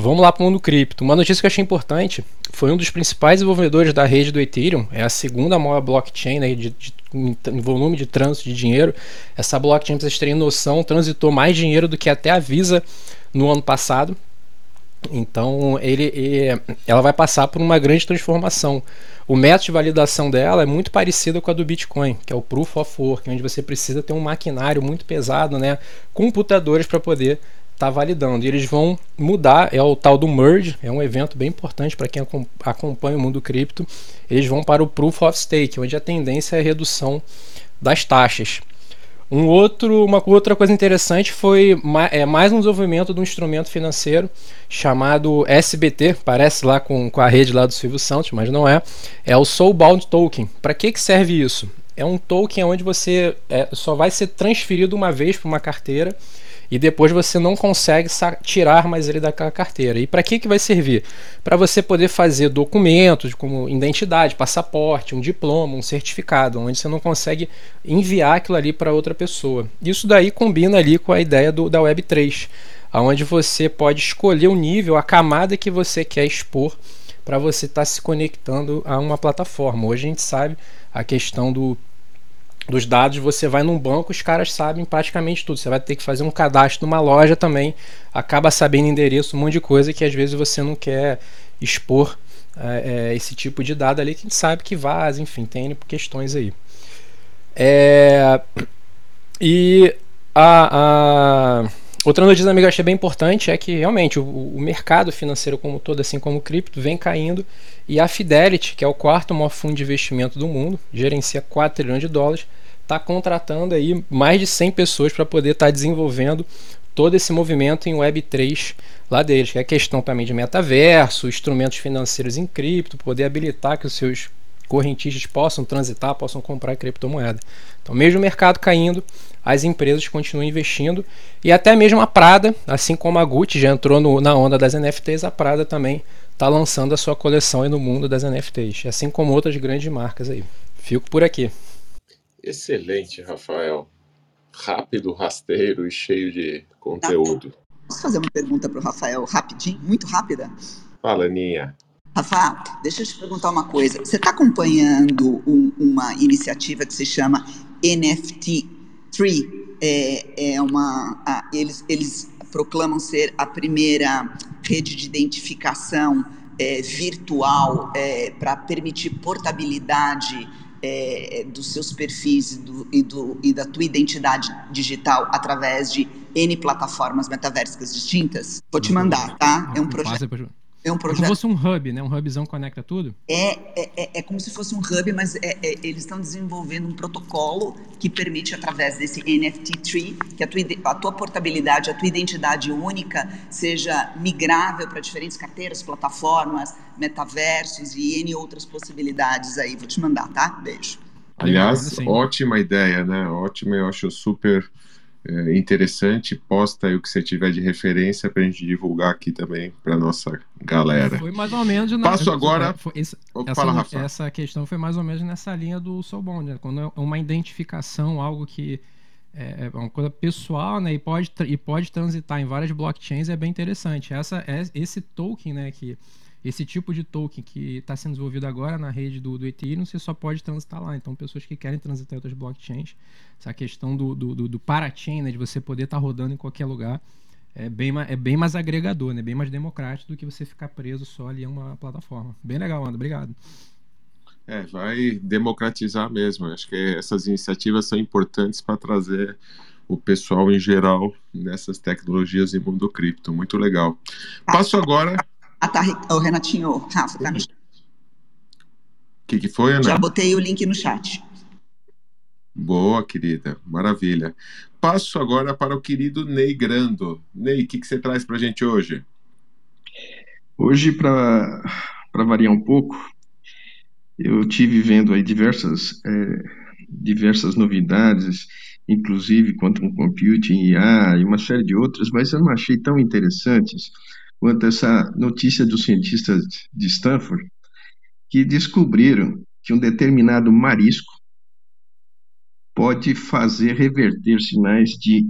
Vamos lá para o mundo cripto. Uma notícia que eu achei importante foi um dos principais desenvolvedores da rede do Ethereum, é a segunda maior blockchain né, de, de, em volume de trânsito de dinheiro. Essa blockchain, para vocês terem noção, transitou mais dinheiro do que até a Visa no ano passado. Então, ele, ele, ela vai passar por uma grande transformação. O método de validação dela é muito parecido com a do Bitcoin, que é o Proof of Work, onde você precisa ter um maquinário muito pesado, né, computadores para poder está validando. E eles vão mudar, é o tal do merge, é um evento bem importante para quem acompanha o mundo cripto. Eles vão para o proof of stake, onde a tendência é a redução das taxas. Um outro, uma outra coisa interessante foi é, mais um desenvolvimento de um instrumento financeiro chamado SBT, parece lá com, com a rede lá do Silvio Santos, mas não é. É o Soulbound Token. Para que, que serve isso? É um token onde você é, só vai ser transferido uma vez para uma carteira e depois você não consegue tirar mais ele daquela carteira. E para que, que vai servir? Para você poder fazer documentos como identidade, passaporte, um diploma, um certificado, onde você não consegue enviar aquilo ali para outra pessoa. Isso daí combina ali com a ideia do, da Web3, onde você pode escolher o nível, a camada que você quer expor para você estar tá se conectando a uma plataforma. Hoje a gente sabe a questão do dos dados, você vai num banco, os caras sabem praticamente tudo. Você vai ter que fazer um cadastro numa loja também, acaba sabendo endereço, um monte de coisa que às vezes você não quer expor é, é, esse tipo de dado ali, que a gente sabe que vaza, enfim, tem questões aí. É, e a, a, outra notícia amiga, eu achei bem importante é que realmente o, o mercado financeiro como todo, assim como o cripto, vem caindo. E a Fidelity, que é o quarto maior fundo de investimento do mundo, gerencia 4 trilhões de dólares, está contratando aí mais de 100 pessoas para poder estar tá desenvolvendo todo esse movimento em Web3 lá deles, que é questão também de metaverso, instrumentos financeiros em cripto, poder habilitar que os seus correntistas possam transitar, possam comprar criptomoeda. Então, mesmo o mercado caindo, as empresas continuam investindo e até mesmo a Prada, assim como a Gucci já entrou no, na onda das NFTs, a Prada também está lançando a sua coleção aí no mundo das NFTs, assim como outras grandes marcas aí. Fico por aqui. Excelente, Rafael. Rápido, rasteiro e cheio de conteúdo. Posso fazer uma pergunta para o Rafael rapidinho, muito rápida? Fala, Ninha. Rafa, deixa eu te perguntar uma coisa. Você está acompanhando um, uma iniciativa que se chama NFT Tree? É, é uma, a, eles, eles proclamam ser a primeira rede de identificação é, virtual é, para permitir portabilidade é, dos seus perfis do, e, do, e, da tua identidade digital através de N plataformas metaversas distintas? Vou te mandar, tá? É um projeto. É um projeto. Como se fosse um hub, né? Um hubzão conecta tudo? É, é, é, é como se fosse um hub, mas é, é, eles estão desenvolvendo um protocolo que permite, através desse NFT tree, que a tua, a tua portabilidade, a tua identidade única seja migrável para diferentes carteiras, plataformas, metaversos e N outras possibilidades aí. Vou te mandar, tá? Beijo. Aliás, ótima ideia, né? Ótima, eu acho super é, interessante. Posta aí o que você tiver de referência para a gente divulgar aqui também para nossa galera. Foi mais ou menos. Na... Passo agora. Foi, essa, Fala, Rafa. essa questão foi mais ou menos nessa linha do Soulbound, né? quando é uma identificação, algo que é, é uma coisa pessoal, né? E pode, e pode transitar em várias blockchains, é bem interessante. Essa, é, esse token, né? Que esse tipo de token que está sendo desenvolvido agora na rede do, do Ethereum, você só pode transitar lá. Então, pessoas que querem transitar em outras blockchains, essa questão do, do, do, do parachain, né, de você poder estar tá rodando em qualquer lugar, é bem, é bem mais agregador, né, bem mais democrático do que você ficar preso só ali em uma plataforma. Bem legal, André. Obrigado. É, vai democratizar mesmo. Acho que essas iniciativas são importantes para trazer o pessoal em geral nessas tecnologias e mundo cripto. Muito legal. Passo agora ah, tá, o Renatinho, Rafa, tá no chat. O que, que foi, Ana? Já botei o link no chat. Boa, querida. Maravilha. Passo agora para o querido Ney Grando. Ney, o que, que você traz para a gente hoje? Hoje, para para variar um pouco, eu tive vendo aí diversas, é, diversas novidades, inclusive quanto computing, IA e uma série de outras, mas eu não achei tão interessantes quanto essa notícia dos cientistas de Stanford que descobriram que um determinado marisco pode fazer reverter sinais de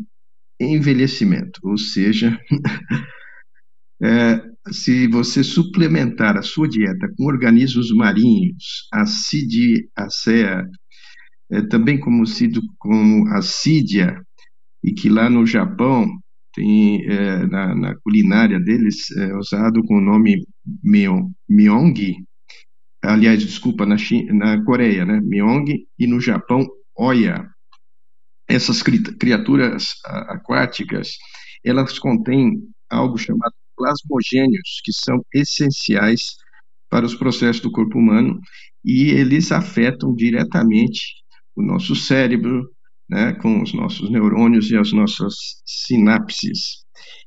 envelhecimento, ou seja, é, se você suplementar a sua dieta com organismos marinhos, acidiacea, é, também conhecido como acídia, e que lá no Japão tem é, na, na, culinária deles é usado com o nome myong, aliás, desculpa, na, China, na Coreia, né, myong, e no Japão, oya. Essas criaturas aquáticas, elas contêm algo chamado plasmogênios, que são essenciais para os processos do corpo humano e eles afetam diretamente o nosso cérebro, né, com os nossos neurônios e as nossas sinapses.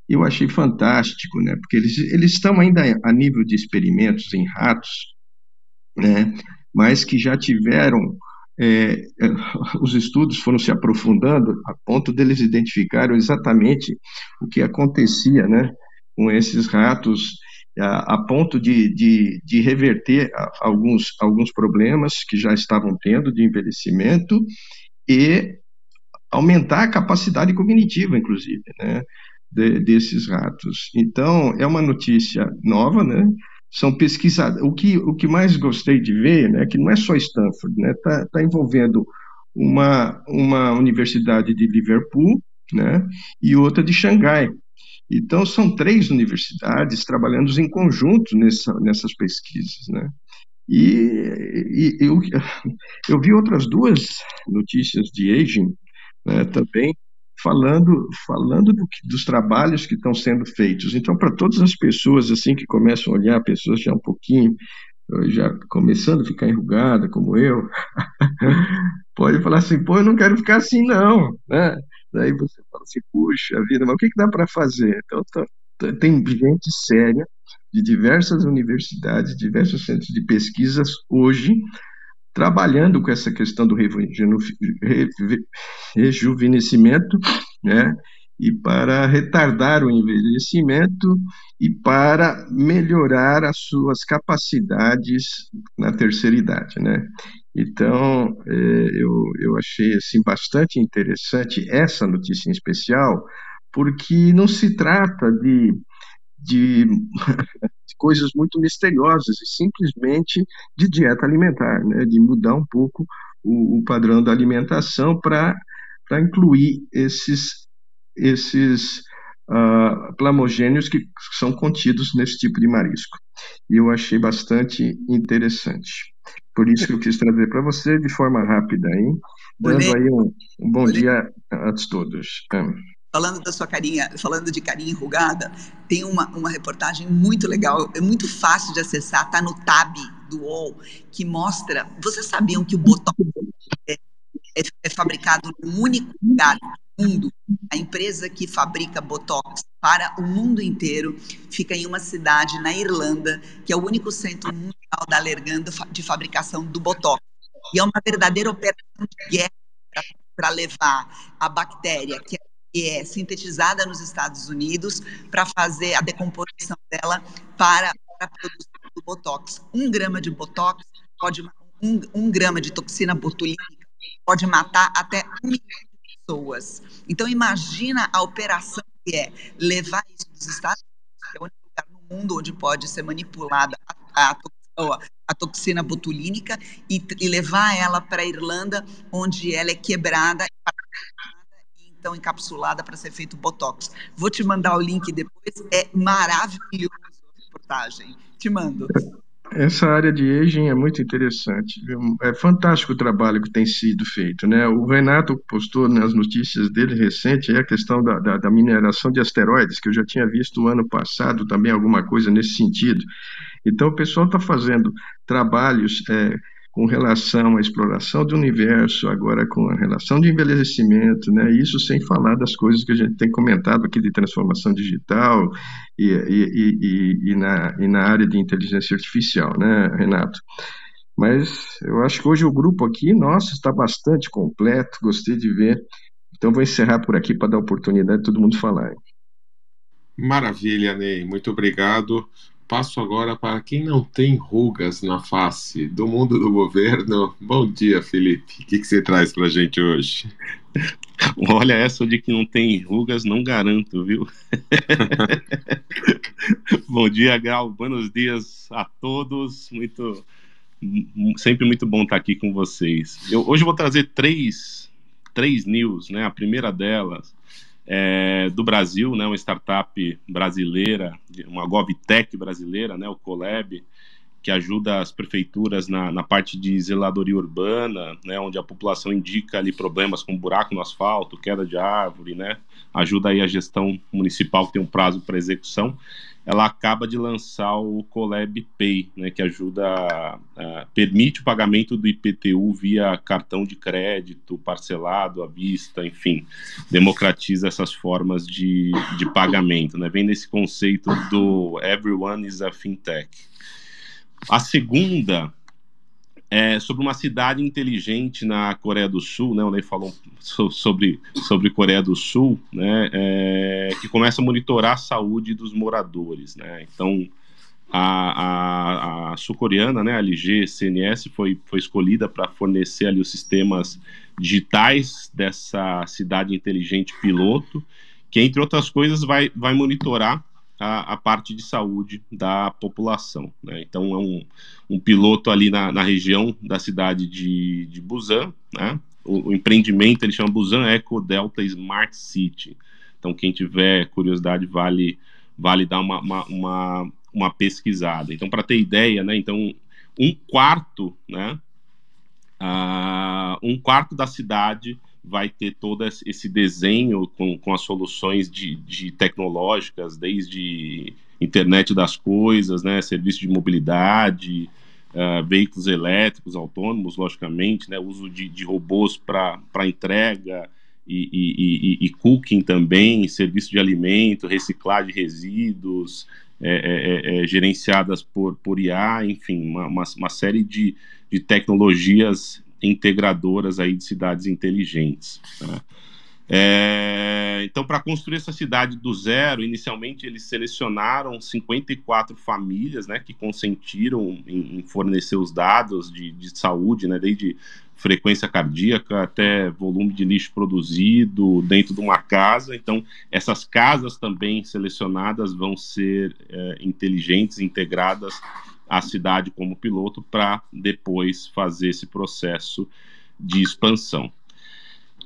Eu achei fantástico, né, porque eles, eles estão ainda a nível de experimentos em ratos, né, mas que já tiveram é, os estudos foram se aprofundando a ponto deles identificaram exatamente o que acontecia, né, com esses ratos a, a ponto de, de, de reverter alguns, alguns problemas que já estavam tendo de envelhecimento e aumentar a capacidade cognitiva, inclusive, né, de, desses ratos. Então, é uma notícia nova, né, são pesquisadas. O que, o que mais gostei de ver né, é que não é só Stanford, né, tá, tá envolvendo uma, uma universidade de Liverpool né, e outra de Xangai. Então, são três universidades trabalhando em conjunto nessa, nessas pesquisas. Né? E, e eu, eu vi outras duas notícias de aging né, também, falando falando do, dos trabalhos que estão sendo feitos. Então, para todas as pessoas assim que começam a olhar, pessoas já um pouquinho já começando a ficar enrugada como eu, pode falar assim, pô, eu não quero ficar assim não, né? Daí você fala assim, puxa vida, mas o que, que dá para fazer? Então, tá, tá, tem gente séria de diversas universidades, diversos centros de pesquisas hoje trabalhando com essa questão do rejuvenescimento, né? E para retardar o envelhecimento e para melhorar as suas capacidades na terceira idade, né? Então, é, eu, eu achei assim, bastante interessante essa notícia em especial, porque não se trata de, de, de coisas muito misteriosas, e simplesmente de dieta alimentar, né? de mudar um pouco o, o padrão da alimentação para incluir esses, esses uh, plamogênios que são contidos nesse tipo de marisco. E eu achei bastante interessante. Por isso que eu quis trazer para você de forma rápida, hein? Dando aí um, um bom dia a todos. Falando da sua carinha, falando de carinha enrugada, tem uma, uma reportagem muito legal, é muito fácil de acessar, tá no tab do UOL, que mostra. Vocês sabiam que o Botox é, é, é fabricado no único lugar do mundo? A empresa que fabrica Botox para o mundo inteiro fica em uma cidade na Irlanda, que é o único centro mundial da alergando de fabricação do Botox. E é uma verdadeira operação de guerra para levar a bactéria, que é que é sintetizada nos Estados Unidos para fazer a decomposição dela para, para a produção do Botox. Um grama de Botox pode um, um grama de toxina botulínica pode matar até um milhão de pessoas. Então imagina a operação que é levar isso dos Estados Unidos, que é o único lugar no mundo onde pode ser manipulada a, a, a toxina botulínica e, e levar ela para a Irlanda, onde ela é quebrada então encapsulada para ser feito botox. Vou te mandar o link depois, é maravilhoso a reportagem. Te mando. Essa área de aging é muito interessante. É fantástico o trabalho que tem sido feito. Né? O Renato postou nas notícias dele recente a questão da, da, da mineração de asteroides, que eu já tinha visto o ano passado também alguma coisa nesse sentido. Então, o pessoal está fazendo trabalhos é, com relação à exploração do universo, agora com a relação de envelhecimento, né? Isso sem falar das coisas que a gente tem comentado aqui de transformação digital e, e, e, e na, na área de inteligência artificial, né, Renato? Mas eu acho que hoje o grupo aqui, nossa, está bastante completo, gostei de ver. Então vou encerrar por aqui para dar oportunidade de todo mundo falar. Maravilha, Ney. Muito obrigado. Passo agora para quem não tem rugas na face do mundo do governo. Bom dia, Felipe. O que, que você traz para a gente hoje? Olha, essa de que não tem rugas, não garanto, viu? bom dia, Gal. Buenos dias a todos. Muito, sempre muito bom estar aqui com vocês. Eu, hoje eu vou trazer três, três news, né? A primeira delas é, do Brasil, né, uma startup brasileira, uma GovTech brasileira, né, o Colab, que ajuda as prefeituras na, na parte de zeladoria urbana, né, onde a população indica ali problemas como buraco no asfalto, queda de árvore, né, ajuda aí a gestão municipal que tem um prazo para execução ela acaba de lançar o Colab Pay, né, que ajuda, permite o pagamento do IPTU via cartão de crédito, parcelado, à vista, enfim, democratiza essas formas de, de pagamento, né, vem nesse conceito do everyone is a fintech. A segunda é, sobre uma cidade inteligente na Coreia do Sul, né? O falou sobre, sobre Coreia do Sul, né? É, que começa a monitorar a saúde dos moradores, né? Então, a, a, a sul-coreana, né, a LG CNS, foi, foi escolhida para fornecer ali os sistemas digitais dessa cidade inteligente piloto, que, entre outras coisas, vai, vai monitorar a, a parte de saúde da população. Né? Então, é um, um piloto ali na, na, região da cidade de, de Busan, né? o, o, empreendimento ele chama Busan Eco Delta Smart City. Então, quem tiver curiosidade, vale, vale dar uma, uma, uma, uma pesquisada. Então, para ter ideia, né? então, um quarto, né? Uh, um quarto da cidade vai ter todo esse desenho com, com as soluções de, de tecnológicas, desde internet das coisas, né, serviço de mobilidade, uh, veículos elétricos autônomos, logicamente, né, uso de, de robôs para entrega e, e, e, e, cooking também, serviço de alimento, reciclagem de resíduos, é, é, é, é gerenciadas por, por IA, enfim, uma, uma, uma série de, de tecnologias integradoras aí de cidades inteligentes. Né? É, então, para construir essa cidade do zero, inicialmente eles selecionaram 54 famílias né, que consentiram em, em fornecer os dados de, de saúde, né, desde frequência cardíaca até volume de lixo produzido dentro de uma casa. Então, essas casas também selecionadas vão ser é, inteligentes, integradas a cidade como piloto para depois fazer esse processo de expansão.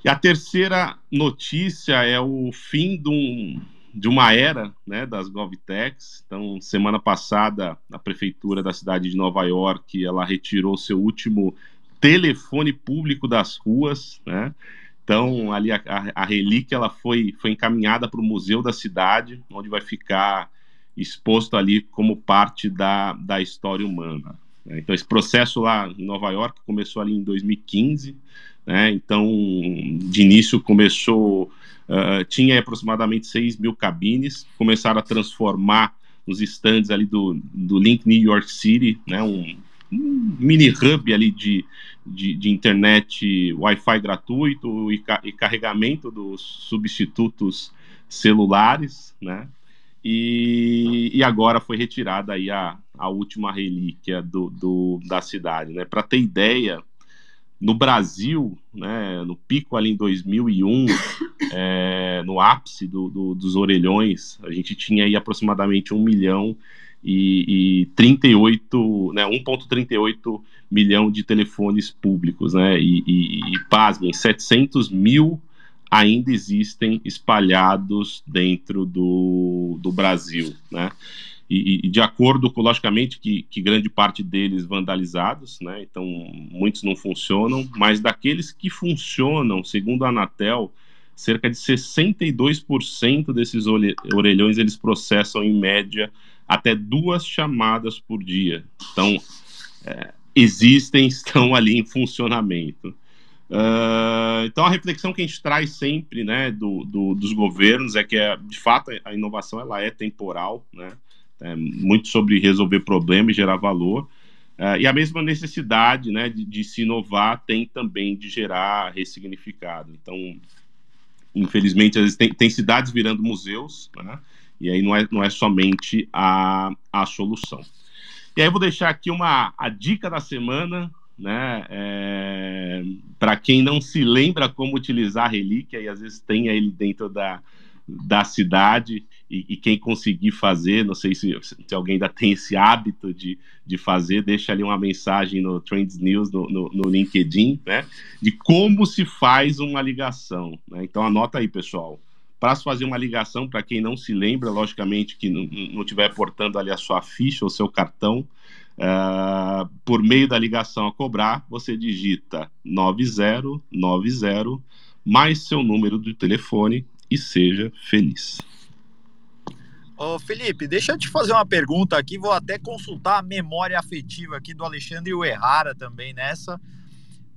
E a terceira notícia é o fim de, um, de uma era né, das GovTechs. Então, semana passada, a prefeitura da cidade de Nova York ela retirou seu último telefone público das ruas, né? Então, ali a, a, relíquia ela foi, foi encaminhada para o museu da cidade, onde vai ficar exposto ali como parte da, da história humana. Né? Então, esse processo lá em Nova York começou ali em 2015, né? então, de início começou, uh, tinha aproximadamente 6 mil cabines, começaram a transformar os estandes ali do, do Link New York City, né? um, um mini hub ali de, de, de internet Wi-Fi gratuito e, ca e carregamento dos substitutos celulares, né? E, e agora foi retirada aí a, a última relíquia do, do da cidade, né? Para ter ideia, no Brasil, né, no pico ali em 2001, é, no ápice do, do, dos orelhões, a gente tinha aí aproximadamente 1 milhão e, e 38, né, 1,38 milhão de telefones públicos, né, e, e, e pasmem, 700 mil ainda existem espalhados dentro do, do Brasil, né? E, e, de acordo com, logicamente, que, que, grande parte deles vandalizados, né? Então, muitos não funcionam, mas daqueles que funcionam, segundo a Anatel, cerca de 62% desses orelhões eles processam em média até duas chamadas por dia. Então, é, existem, estão ali em funcionamento. Uh, então a reflexão que a gente traz sempre, né, do, do, dos governos é que é, de fato a inovação ela é temporal, né, é muito sobre resolver problemas e gerar valor, uh, e a mesma necessidade, né, de, de, se inovar tem também de gerar ressignificado. Então, infelizmente, às vezes tem, tem cidades virando museus, né, e aí não é, não é somente a, a solução. E aí eu vou deixar aqui uma a dica da semana, né? É, para quem não se lembra como utilizar a relíquia, e às vezes tem ele dentro da, da cidade, e, e, quem conseguir fazer, não sei se, se alguém ainda tem esse hábito de, de fazer, deixa ali uma mensagem no Trends News, no, no, no LinkedIn, né? De como se faz uma ligação. Né? Então anota aí, pessoal. Para fazer uma ligação, para quem não se lembra, logicamente que não estiver portando ali a sua ficha ou seu cartão, Uh, por meio da ligação a cobrar, você digita 9090 mais seu número de telefone e seja feliz. Ô Felipe, deixa eu te fazer uma pergunta aqui, vou até consultar a memória afetiva aqui do Alexandre Uerrara também nessa.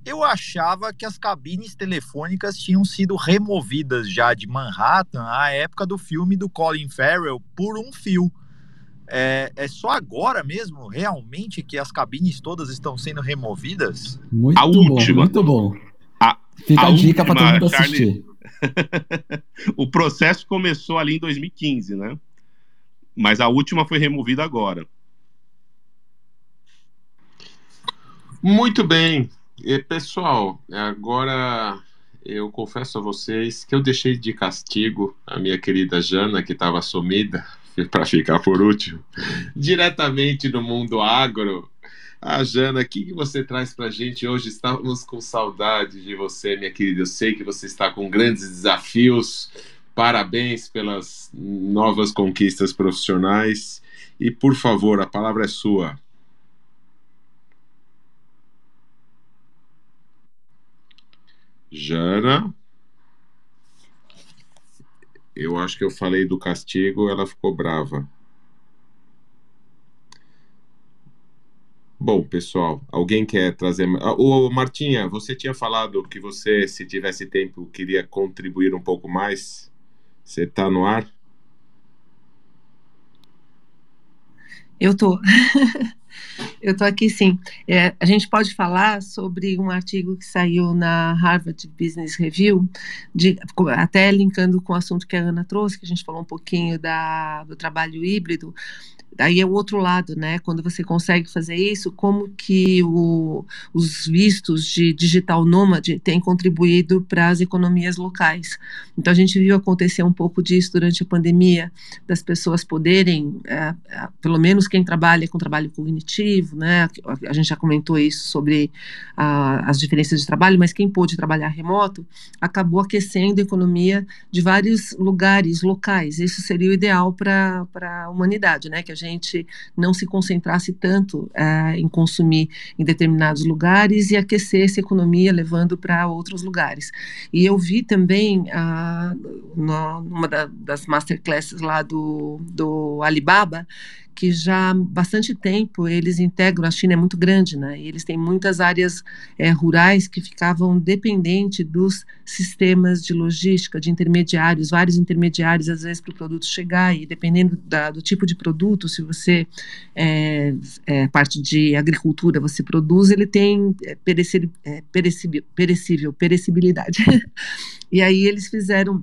Eu achava que as cabines telefônicas tinham sido removidas já de Manhattan à época do filme do Colin Farrell por um fio. É, é só agora mesmo, realmente, que as cabines todas estão sendo removidas? Muito a bom, última. muito bom. A, Fica a, a dica para todo mundo assistir. o processo começou ali em 2015, né? Mas a última foi removida agora. Muito bem. E, pessoal, agora eu confesso a vocês que eu deixei de castigo a minha querida Jana, que estava sumida para ficar por último, diretamente do mundo agro. Ah, Jana, o que, que você traz para a gente hoje? Estávamos com saudade de você, minha querida. Eu sei que você está com grandes desafios. Parabéns pelas novas conquistas profissionais. E, por favor, a palavra é sua. Jana? Eu acho que eu falei do castigo, ela ficou brava. Bom, pessoal, alguém quer trazer. Ô, Martinha, você tinha falado que você, se tivesse tempo, queria contribuir um pouco mais. Você está no ar? Eu tô. Eu estou aqui sim. É, a gente pode falar sobre um artigo que saiu na Harvard Business Review, de, até linkando com o assunto que a Ana trouxe, que a gente falou um pouquinho da, do trabalho híbrido, Aí é o outro lado, né? Quando você consegue fazer isso, como que o, os vistos de digital nômade têm contribuído para as economias locais. Então a gente viu acontecer um pouco disso durante a pandemia, das pessoas poderem, é, é, pelo menos quem trabalha com trabalho cognitivo, né? A, a gente já comentou isso sobre a, as diferenças de trabalho, mas quem pôde trabalhar remoto acabou aquecendo a economia de vários lugares locais. Isso seria o ideal para a humanidade, né? Que a gente não se concentrasse tanto uh, em consumir em determinados lugares e aquecer essa economia levando para outros lugares. E eu vi também uh, numa da, das masterclasses lá do, do Alibaba que já há bastante tempo eles integram, a China é muito grande, né? E eles têm muitas áreas é, rurais que ficavam dependentes dos sistemas de logística, de intermediários, vários intermediários, às vezes, para o produto chegar, e dependendo da, do tipo de produto, se você é, é, parte de agricultura, você produz, ele tem é, é, perecível, perecível perecibilidade. e aí eles fizeram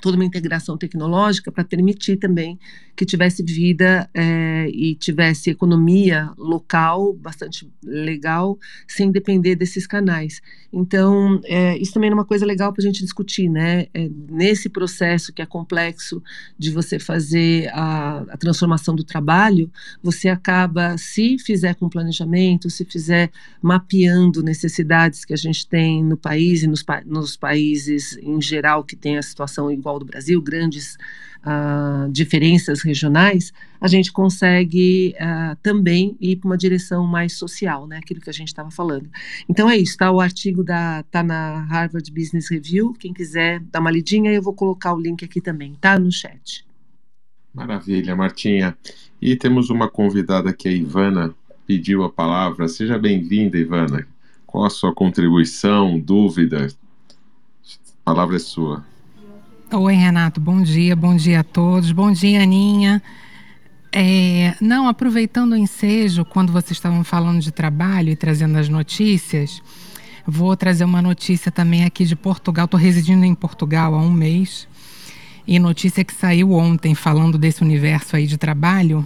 toda uma integração tecnológica para permitir também que tivesse vida é, e tivesse economia local bastante legal, sem depender desses canais. Então, é, isso também é uma coisa legal para a gente discutir, né? É, nesse processo que é complexo de você fazer a, a, transformação do trabalho, você acaba, se fizer com planejamento, se fizer mapeando necessidades que a gente tem no país e nos, nos países em geral que tem a situação igual do Brasil, grandes uh, diferenças regionais, a gente consegue uh, também ir para uma direção mais social, né? Aquilo que a gente estava falando. Então é isso, tá? O artigo da, tá na Harvard Business Review. Quem quiser dar uma lidinha, eu vou colocar o link aqui também, tá? No chat. Maravilha, Martinha. E temos uma convidada aqui, a Ivana. pediu a palavra. Seja bem-vinda, Ivana. Qual a sua contribuição, dúvida? A palavra é sua. Oi, Renato. Bom dia, bom dia a todos. Bom dia, Aninha. É, não, aproveitando o ensejo, quando vocês estavam falando de trabalho e trazendo as notícias, vou trazer uma notícia também aqui de Portugal. Estou residindo em Portugal há um mês. E notícia que saiu ontem falando desse universo aí de trabalho,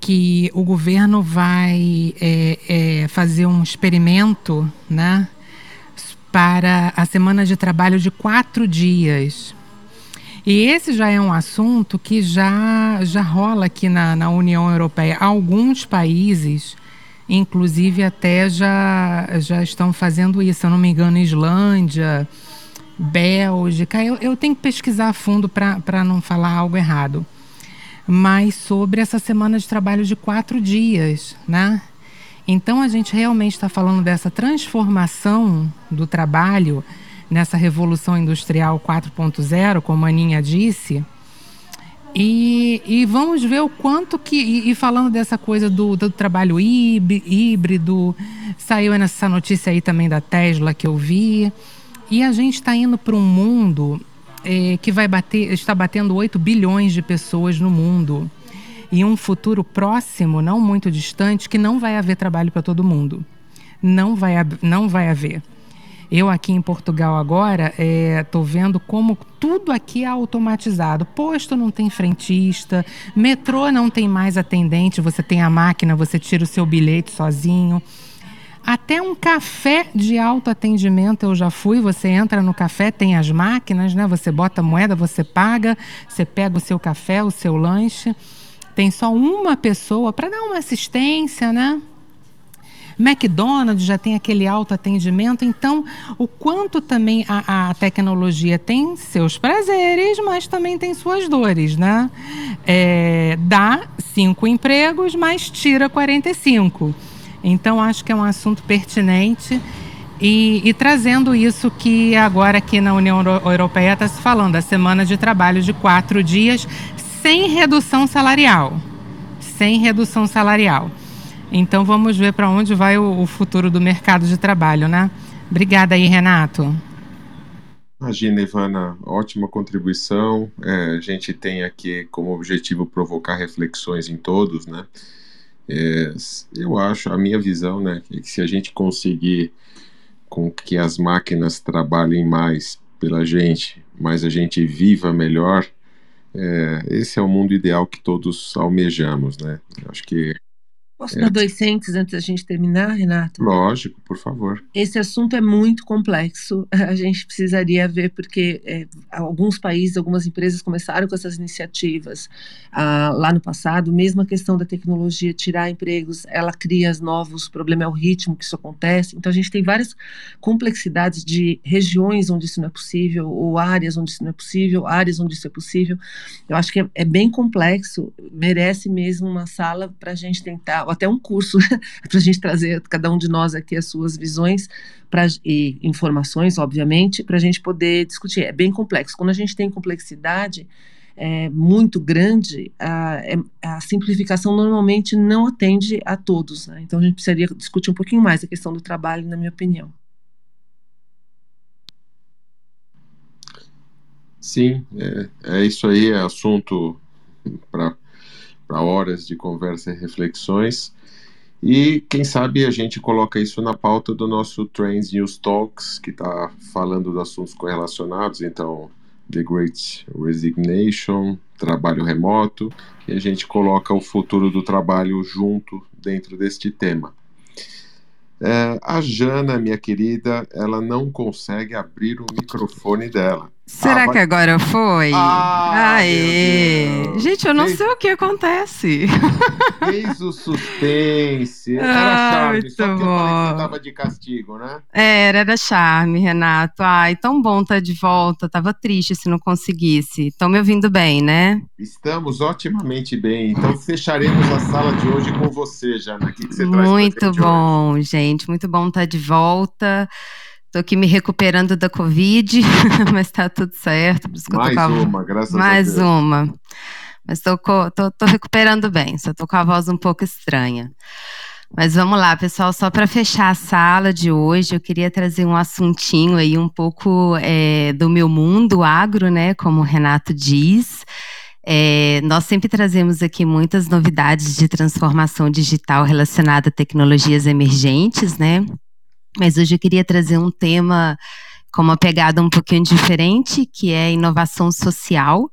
que o governo vai é, é, fazer um experimento, né? Para a semana de trabalho de quatro dias. E esse já é um assunto que já, já rola aqui na, na União Europeia. Alguns países, inclusive, até já, já estão fazendo isso. Se eu não me engano, Islândia, Bélgica. Eu, eu tenho que pesquisar a fundo para não falar algo errado. Mas sobre essa semana de trabalho de quatro dias, né? Então a gente realmente está falando dessa transformação do trabalho nessa revolução industrial 4.0, como a Aninha disse. E, e, vamos ver o quanto que. E, e falando dessa coisa do, do, trabalho híbrido, saiu essa notícia aí também da Tesla que eu vi. E a gente está indo para um mundo é, que vai bater, está batendo 8 bilhões de pessoas no mundo e um futuro próximo, não muito distante, que não vai haver trabalho para todo mundo. Não vai, não vai haver. Eu aqui em Portugal agora estou é, vendo como tudo aqui é automatizado. Posto não tem frentista, metrô não tem mais atendente, você tem a máquina, você tira o seu bilhete sozinho. Até um café de autoatendimento eu já fui. Você entra no café, tem as máquinas, né? Você bota moeda, você paga, você pega o seu café, o seu lanche tem só uma pessoa para dar uma assistência, né? McDonald's já tem aquele autoatendimento, então o quanto também a, a, tecnologia tem seus prazeres, mas também tem suas dores, né? É, dá cinco empregos, mas tira 45. Então acho que é um assunto pertinente e, e trazendo isso que agora aqui na União Europeia está se falando, a semana de trabalho de quatro dias, sem redução salarial. Sem redução salarial. Então vamos ver para onde vai o, futuro do mercado de trabalho, né? Obrigada aí, Renato. Imagina, Ivana, ótima contribuição. É, a gente tem aqui como objetivo provocar reflexões em todos, né? É, eu acho, a minha visão, né, é que se a gente conseguir com que as máquinas trabalhem mais pela gente, mas a gente viva melhor, é, esse é o mundo ideal que todos almejamos, né? Acho que Posso é. dar dois centos antes da gente terminar, Renato? Lógico, por favor. Esse assunto é muito complexo. A gente precisaria ver, porque é, alguns países, algumas empresas começaram com essas iniciativas ah, lá no passado. Mesmo a questão da tecnologia tirar empregos, ela cria novos. O problema é o ritmo que isso acontece. Então, a gente tem várias complexidades de regiões onde isso não é possível, ou áreas onde isso não é possível, áreas onde isso é possível. Eu acho que é, é bem complexo, merece mesmo uma sala para a gente tentar até um curso para a gente trazer cada um de nós aqui as suas visões pra, e informações, obviamente, para a gente poder discutir. É bem complexo. Quando a gente tem complexidade é, muito grande, a, é, a, simplificação normalmente não atende a todos. Né? Então a gente precisaria discutir um pouquinho mais a questão do trabalho, na minha opinião. Sim, é, é isso aí, é assunto para para horas de conversa e reflexões. E quem sabe a gente coloca isso na pauta do nosso Trends News Talks, que está falando de assuntos correlacionados, então The Great Resignation, trabalho remoto, e a gente coloca o futuro do trabalho junto dentro deste tema. É, a Jana, minha querida, ela não consegue abrir o microfone dela. Será ah, vai... que agora foi? Ah, Aê! Gente, eu não Fez... sei o que acontece. Fez o suspense. Era ah, charme, muito só que bom. eu falei que você tava de castigo, né? Era, era charme, Renato. Ai, tão bom estar tá de volta. Tava triste se não conseguisse. Estão me ouvindo bem, né? Estamos otimamente bem. Então fecharemos a sala de hoje com você, Jana. O que, que você muito traz Muito bom, hoje? gente. Muito bom estar tá de volta. Tô aqui me recuperando da Covid, mas tá tudo certo. Mais uma, graças Mais a Deus. Mais uma. Mas tô recuperando bem, só tô com a voz um pouco estranha. Mas vamos lá, pessoal, só para fechar a sala de hoje, eu queria trazer um assuntinho aí um pouco é, do meu mundo agro, né, como o Renato diz. É, nós sempre trazemos aqui muitas novidades de transformação digital relacionada a tecnologias emergentes, né? Mas hoje eu queria trazer um tema com uma pegada um pouquinho diferente, que é inovação social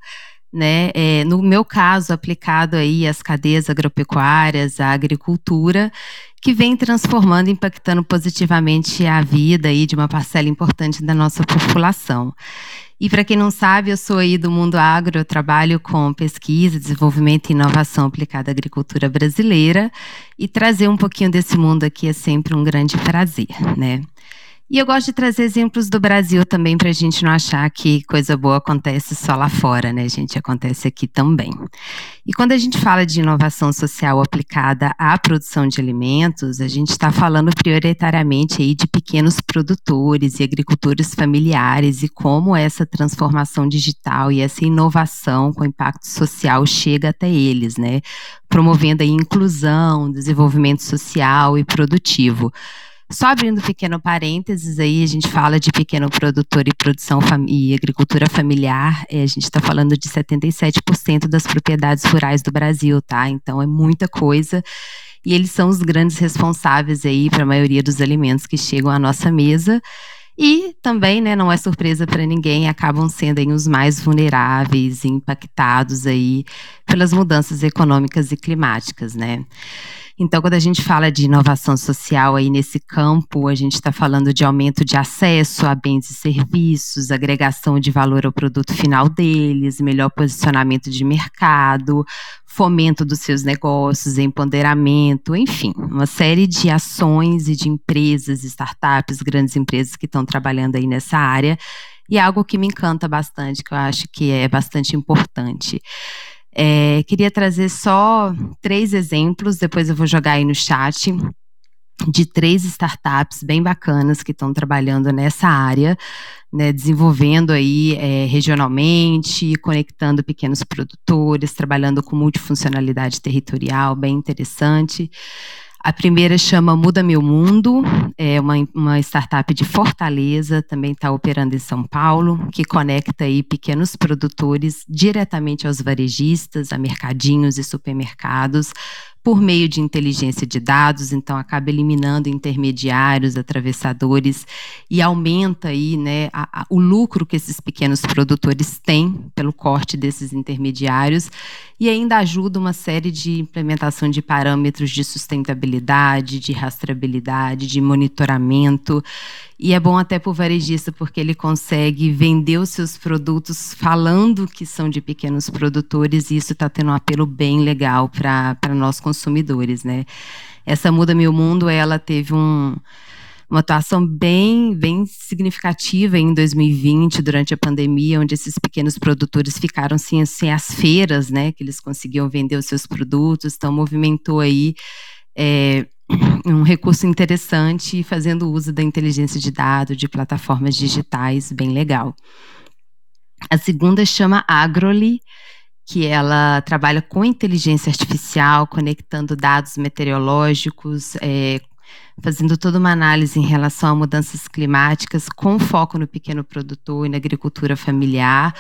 né? É, no meu caso, aplicado aí às cadeias agropecuárias, à agricultura, que vem transformando, impactando positivamente a vida aí de uma parcela importante da nossa população. E para quem não sabe, eu sou aí do mundo agro, eu trabalho com pesquisa, desenvolvimento e inovação aplicada à agricultura brasileira, e trazer um pouquinho desse mundo aqui é sempre um grande prazer, né? E eu gosto de trazer exemplos do Brasil também para a gente não achar que coisa boa acontece só lá fora, né, gente? Acontece aqui também. E quando a gente fala de inovação social aplicada à produção de alimentos, a gente está falando prioritariamente aí de pequenos produtores e agricultores familiares e como essa transformação digital e essa inovação com impacto social chega até eles, né? Promovendo a inclusão, desenvolvimento social e produtivo. Só abrindo um pequeno parênteses aí, a gente fala de pequeno produtor e produção e agricultura familiar, a gente está falando de 77% das propriedades rurais do Brasil, tá? Então é muita coisa. E eles são os grandes responsáveis aí para a maioria dos alimentos que chegam à nossa mesa. E também, né, não é surpresa para ninguém, acabam sendo aí, os mais vulneráveis, impactados aí pelas mudanças econômicas e climáticas, né? Então, quando a gente fala de inovação social aí nesse campo, a gente está falando de aumento de acesso a bens e serviços, agregação de valor ao produto final deles, melhor posicionamento de mercado, fomento dos seus negócios, empoderamento, enfim, uma série de ações e de empresas, startups, grandes empresas que estão trabalhando aí nessa área. E é algo que me encanta bastante, que eu acho que é bastante importante. É, queria trazer só três exemplos, depois eu vou jogar aí no chat, de três startups bem bacanas que estão trabalhando nessa área, né, desenvolvendo aí é, regionalmente, conectando pequenos produtores, trabalhando com multifuncionalidade territorial, bem interessante. A primeira chama Muda Meu Mundo, é uma, uma startup de Fortaleza, também está operando em São Paulo, que conecta aí pequenos produtores diretamente aos varejistas, a mercadinhos e supermercados, por meio de inteligência de dados, então acaba eliminando intermediários, atravessadores e aumenta aí, né, a, a, o lucro que esses pequenos produtores têm pelo corte desses intermediários e ainda ajuda uma série de implementação de parâmetros de sustentabilidade, de rastreabilidade, de monitoramento e é bom até para o varejista, porque ele consegue vender os seus produtos falando que são de pequenos produtores, e isso está tendo um apelo bem legal para nós consumidores. Né? Essa Muda Meu Mundo, ela teve um, uma atuação bem, bem significativa em 2020, durante a pandemia, onde esses pequenos produtores ficaram sem, sem as feiras, né, que eles conseguiam vender os seus produtos, então movimentou aí é, um recurso interessante fazendo uso da inteligência de dados, de plataformas digitais, bem legal. A segunda chama Agroli, que ela trabalha com inteligência artificial, conectando dados meteorológicos, é, fazendo toda uma análise em relação a mudanças climáticas, com foco no pequeno produtor e na agricultura familiar,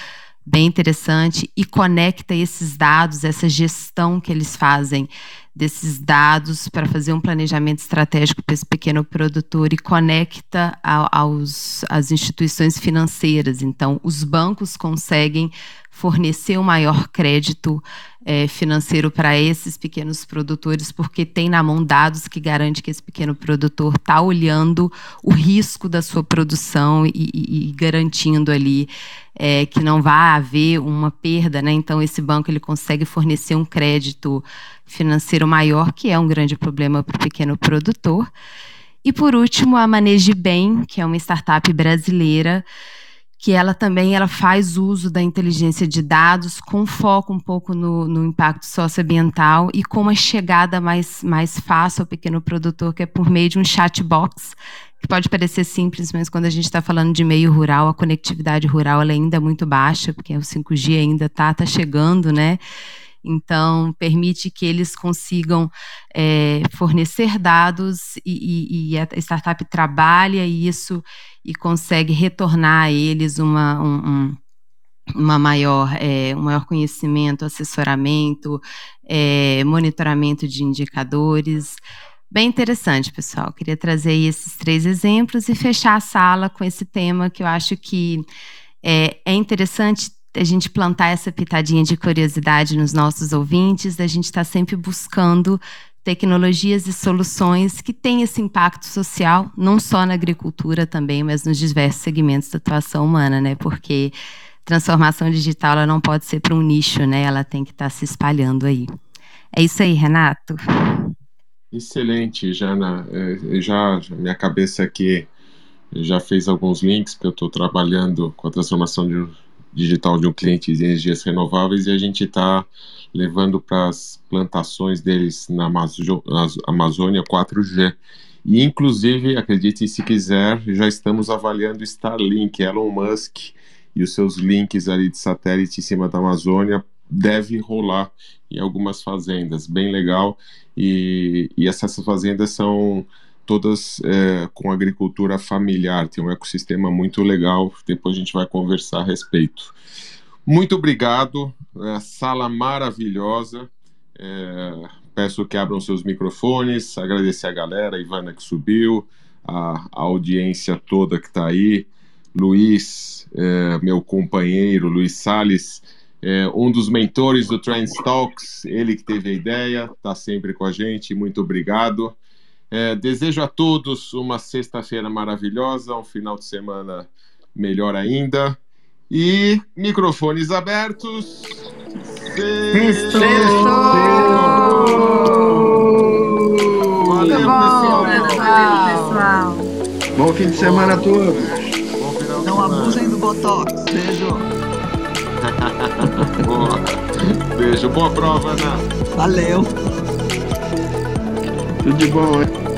bem interessante, e conecta esses dados, essa gestão que eles fazem desses dados para fazer um planejamento estratégico para esse pequeno produtor e conecta aos, às instituições financeiras. Então, os bancos conseguem fornecer um maior crédito é, financeiro para esses pequenos produtores, porque tem na mão dados que garante que esse pequeno produtor está olhando o risco da sua produção e, e, e garantindo ali é, que não vai haver uma perda, né? Então esse banco ele consegue fornecer um crédito financeiro maior, que é um grande problema para o pequeno produtor. E por último, a Maneje Bem, que é uma startup brasileira que ela também ela faz uso da inteligência de dados com foco um pouco no, no, impacto socioambiental e com uma chegada mais, mais fácil ao pequeno produtor, que é por meio de um chatbox, que pode parecer simples, mas quando a gente está falando de meio rural, a conectividade rural é ainda muito baixa, porque o 5G ainda está tá chegando, né? Então, permite que eles consigam é, fornecer dados e, e, e, a startup trabalha isso e consegue retornar a eles uma, um, um uma maior, é, um maior conhecimento, assessoramento, é, monitoramento de indicadores. Bem interessante, pessoal. Queria trazer esses três exemplos e fechar a sala com esse tema que eu acho que é, é interessante a gente plantar essa pitadinha de curiosidade nos nossos ouvintes, a gente está sempre buscando tecnologias e soluções que têm esse impacto social, não só na agricultura também, mas nos diversos segmentos da atuação humana, né? Porque transformação digital ela não pode ser para um nicho, né? Ela tem que estar tá se espalhando aí. É isso aí, Renato. Excelente, Jana. É, já minha cabeça aqui já fez alguns links, porque eu estou trabalhando com a transformação de, digital de um cliente de energias renováveis e a gente está levando para as plantações deles na Amazônia 4G. E, inclusive, acredite se quiser, já estamos avaliando Starlink, Elon Musk e os seus links ali de satélite em cima da Amazônia deve rolar em algumas fazendas, bem legal. E, e essas fazendas são todas é, com agricultura familiar, tem um ecossistema muito legal. Depois a gente vai conversar a respeito. Muito obrigado, é, sala maravilhosa. É, peço que abram seus microfones, agradecer a galera, a Ivana que subiu, a, a audiência toda que está aí, Luiz, é, meu companheiro, Luiz Sales, é, um dos mentores do Trends Talks, ele que teve a ideia, está sempre com a gente, muito obrigado. É, desejo a todos uma sexta-feira maravilhosa, um final de semana melhor ainda. E microfones abertos. Sextou! Valeu, pessoal. Valeu, pessoal. Bom fim de semana a todos. Não abusem do Botox. Beijo. boa. Beijo. Boa prova, Ana. Valeu. Tudo de bom, hein?